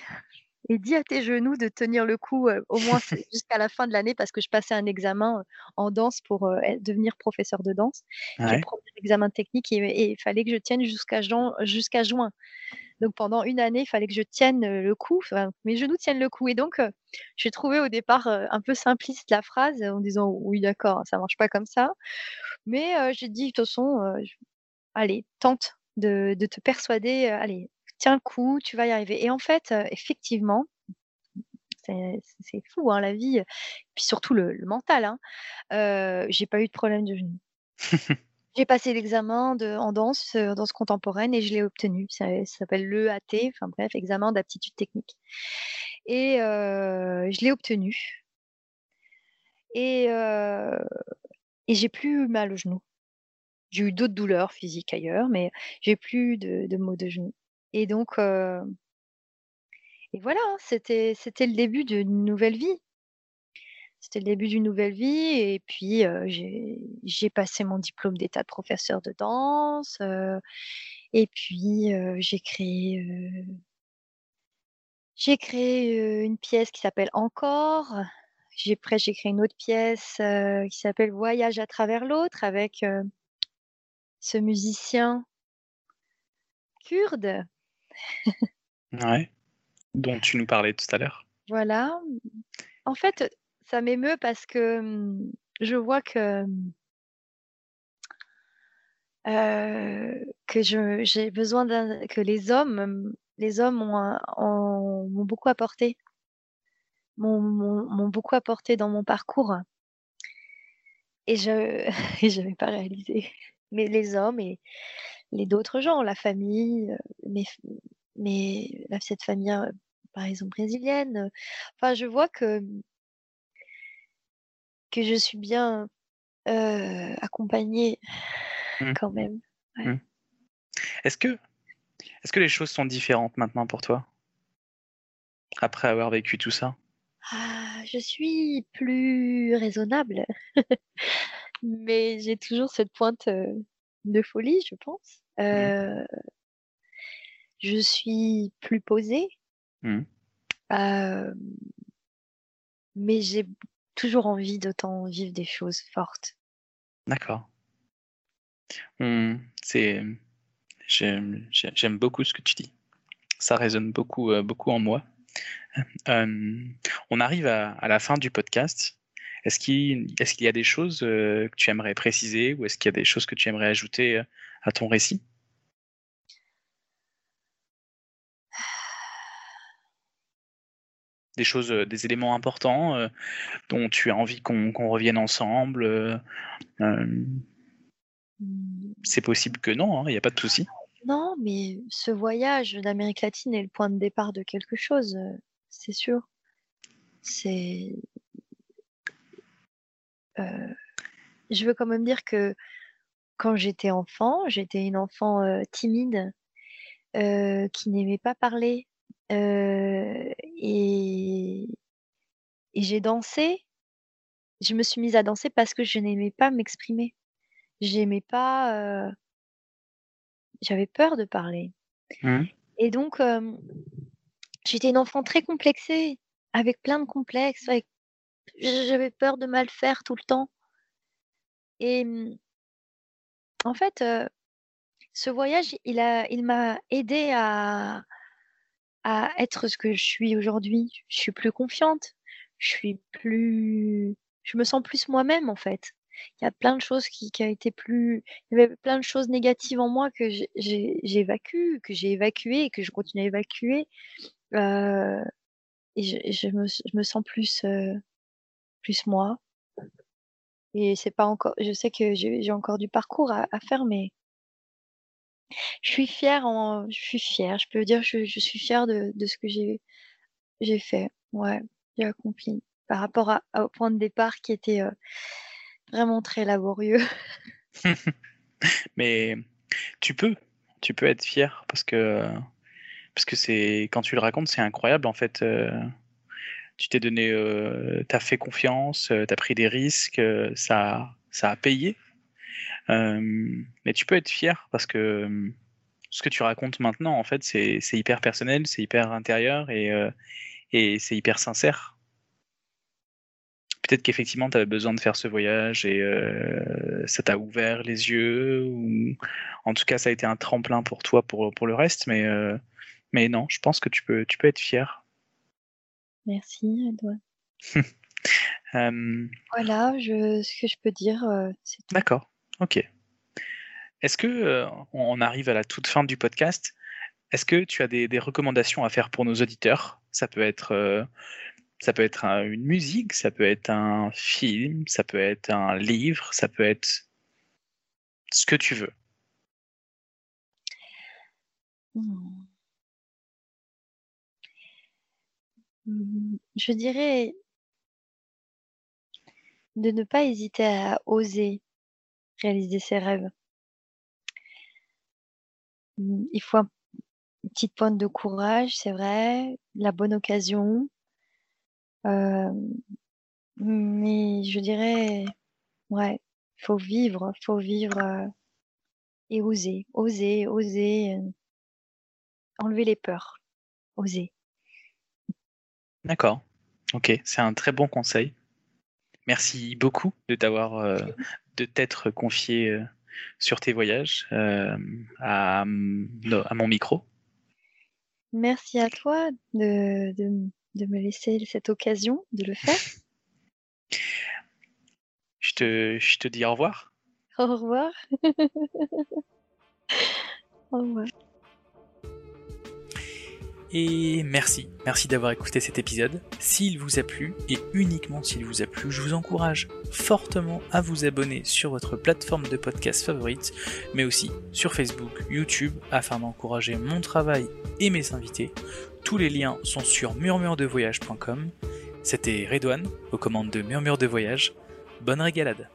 et dis à tes genoux de tenir le coup, au moins jusqu'à la fin de l'année» parce que je passais un examen, en danse pour, devenir professeur de danse. Le Ouais. 1er examen technique et il fallait que je tienne jusqu'à juin. Donc pendant une année, il fallait que je tienne, le coup, mes genoux tiennent le coup et donc j'ai trouvé au départ, un peu simpliste la phrase en disant: «Oui d'accord, ça marche pas comme ça». Mais j'ai dit: «De toute façon, allez, tente de te persuader, allez, tiens le coup, tu vas y arriver» et en fait, effectivement, c'est fou, hein, la vie, puis surtout le mental, hein, j'ai pas eu de problème de genou. J'ai passé l'examen en danse, heu, danse contemporaine et je l'ai obtenu. Ça s'appelle l'EAT, enfin bref, examen d'aptitude technique et heu, je l'ai obtenu et heu et j'ai plus mal au genou. J'ai eu d'autres douleurs physiques ailleurs, mais j'ai plus de maux de genou et donc heu et voilà, c'était le début d'une nouvelle vie. C'était le début d'une nouvelle vie et puis, j'ai passé mon diplôme d'état de professeur de danse, et puis, j'ai créé, j'ai créé, une pièce qui s'appelle «Encore». J'ai après j'ai créé une autre pièce, qui s'appelle «Voyage à travers l'autre» avec, ce musicien kurde. Ouais, dont tu nous parlais tout à l'heure. Voilà. En fait, ça m'émeut parce que, mmh, je vois que que je j'ai besoin que les hommes, hem, les hommes ont un ont m'ont beaucoup apporté. M'ont m'ont m'ont beaucoup apporté dans mon parcours et je et j'avais pas réalisé. Mais les hommes et les d'autres gens, la famille, f mes la cette famille, heu, par exemple brésilienne, enfin je vois que que je suis bien, heu, accompagnée Mmh. quand même. Ouais. Mmh. Est-ce que est-ce que les choses sont différentes maintenant pour toi? Après avoir vécu tout ça? Ah, je suis plus raisonnable, mais j'ai toujours cette pointe, heu, de folie, je pense. Mmh. Heu je suis plus posée. Mmh. Mais j'ai toujours envie d'autant vivre des choses fortes. D'accord. Mmh, c'est j'aime j'ai j'aime beaucoup ce que tu dis. Ça résonne beaucoup, heu, beaucoup en moi. Hem, on arrive à la fin du podcast. Est-ce qu'il est-ce qu'il y a des choses, heu, que tu aimerais préciser ou est-ce qu'il y a des choses que tu aimerais ajouter, à ton récit? Des choses, heu, des éléments importants, heu, dont tu as envie qu'on revienne ensemble? Mmh. C'est possible que non, hein, il y a pas de souci. Non, mais ce voyage d'Amérique latine est le point de départ de quelque chose, c'est sûr. C'est je veux quand même dire que quand j'étais enfant, j'étais une enfant, timide, qui n'aimait pas parler, heu et et j'ai dansé. Je me suis mise à danser parce que je n'aimais pas m'exprimer. J'aimais pas, heu j'avais peur de parler Mmh. et donc hem, j'étais une enfant très complexée, avec plein de complexes, avec j'avais peur de mal faire tout le temps et mmh en fait, ce voyage, il a il m'a aidée à à être ce que je suis aujourd'hui. Je suis plus confiante, je suis plus je me sens plus moi-même, en fait. Il y a plein de choses qui qui a été plus il y avait plein de choses négatives en moi que j'évacue, que j'ai évacuées et que je continue à évacuer, heu et je je me je me sens plus, heu, plus moi et c'est pas encore je sais que j'ai encore du parcours à à faire mais Je suis fière, je suis fière. Je peux dire, je, je suis fière de, ce que j'ai fait. Ouais, j'ai accompli par rapport au point de départ qui était euh, vraiment très laborieux. Mais tu peux, tu peux être fier parce que parce que c'est quand tu le racontes, c'est incroyable en fait. Euh, tu t'es donné, euh, tu as fait confiance, tu as pris des risques, ça, ça a payé. Mais tu peux être fier parce que ce que tu racontes maintenant, en fait, c'est hyper personnel, c'est hyper intérieur et, et c'est hyper sincère. Peut-être qu'effectivement, tu avais besoin de faire ce voyage et euh, ça t'a ouvert les yeux, ou en tout cas, ça a été un tremplin pour toi pour, pour le reste, mais, euh, mais non, je pense que tu peux, tu peux être fier. Merci, Edouard. euh... Voilà, je, ce que je peux dire, euh, c'est D'accord, ok. Est-ce que on arrive à la toute fin du podcast Est-ce que tu as des, des, recommandations à faire pour nos auditeurs? Ça peut être, euh, ça peut être une musique, ça peut être un film, ça peut être un livre, ça peut être ce que tu veux. Hmm. Je dirais de ne pas hésiter à oser réaliser ses rêves. Il faut un une petite pointe de courage, c'est vrai, la bonne occasion. Euh, mais je dirais, ouais, faut vivre, faut vivre euh, et oser, oser, oser, euh, enlever les peurs, oser. D'accord. Ok, c'est un très bon conseil. Merci beaucoup de t'avoir, de t'être confié sur tes voyages à, à mon micro. Merci à toi de, de, me laisser cette occasion de le faire. Je te, je te dis au revoir. Au revoir. au revoir. Et merci, merci d'avoir écouté cet épisode. S'il vous a plu, et uniquement s'il vous a plu, je vous encourage fortement à vous abonner sur votre plateforme de podcast favorite, mais aussi sur Facebook, YouTube, afin d'encourager mon travail et mes invités. Tous les liens sont sur murmuredevoyage.com. C'était Redouane, aux commandes de Murmure de Voyage. Bonne régalade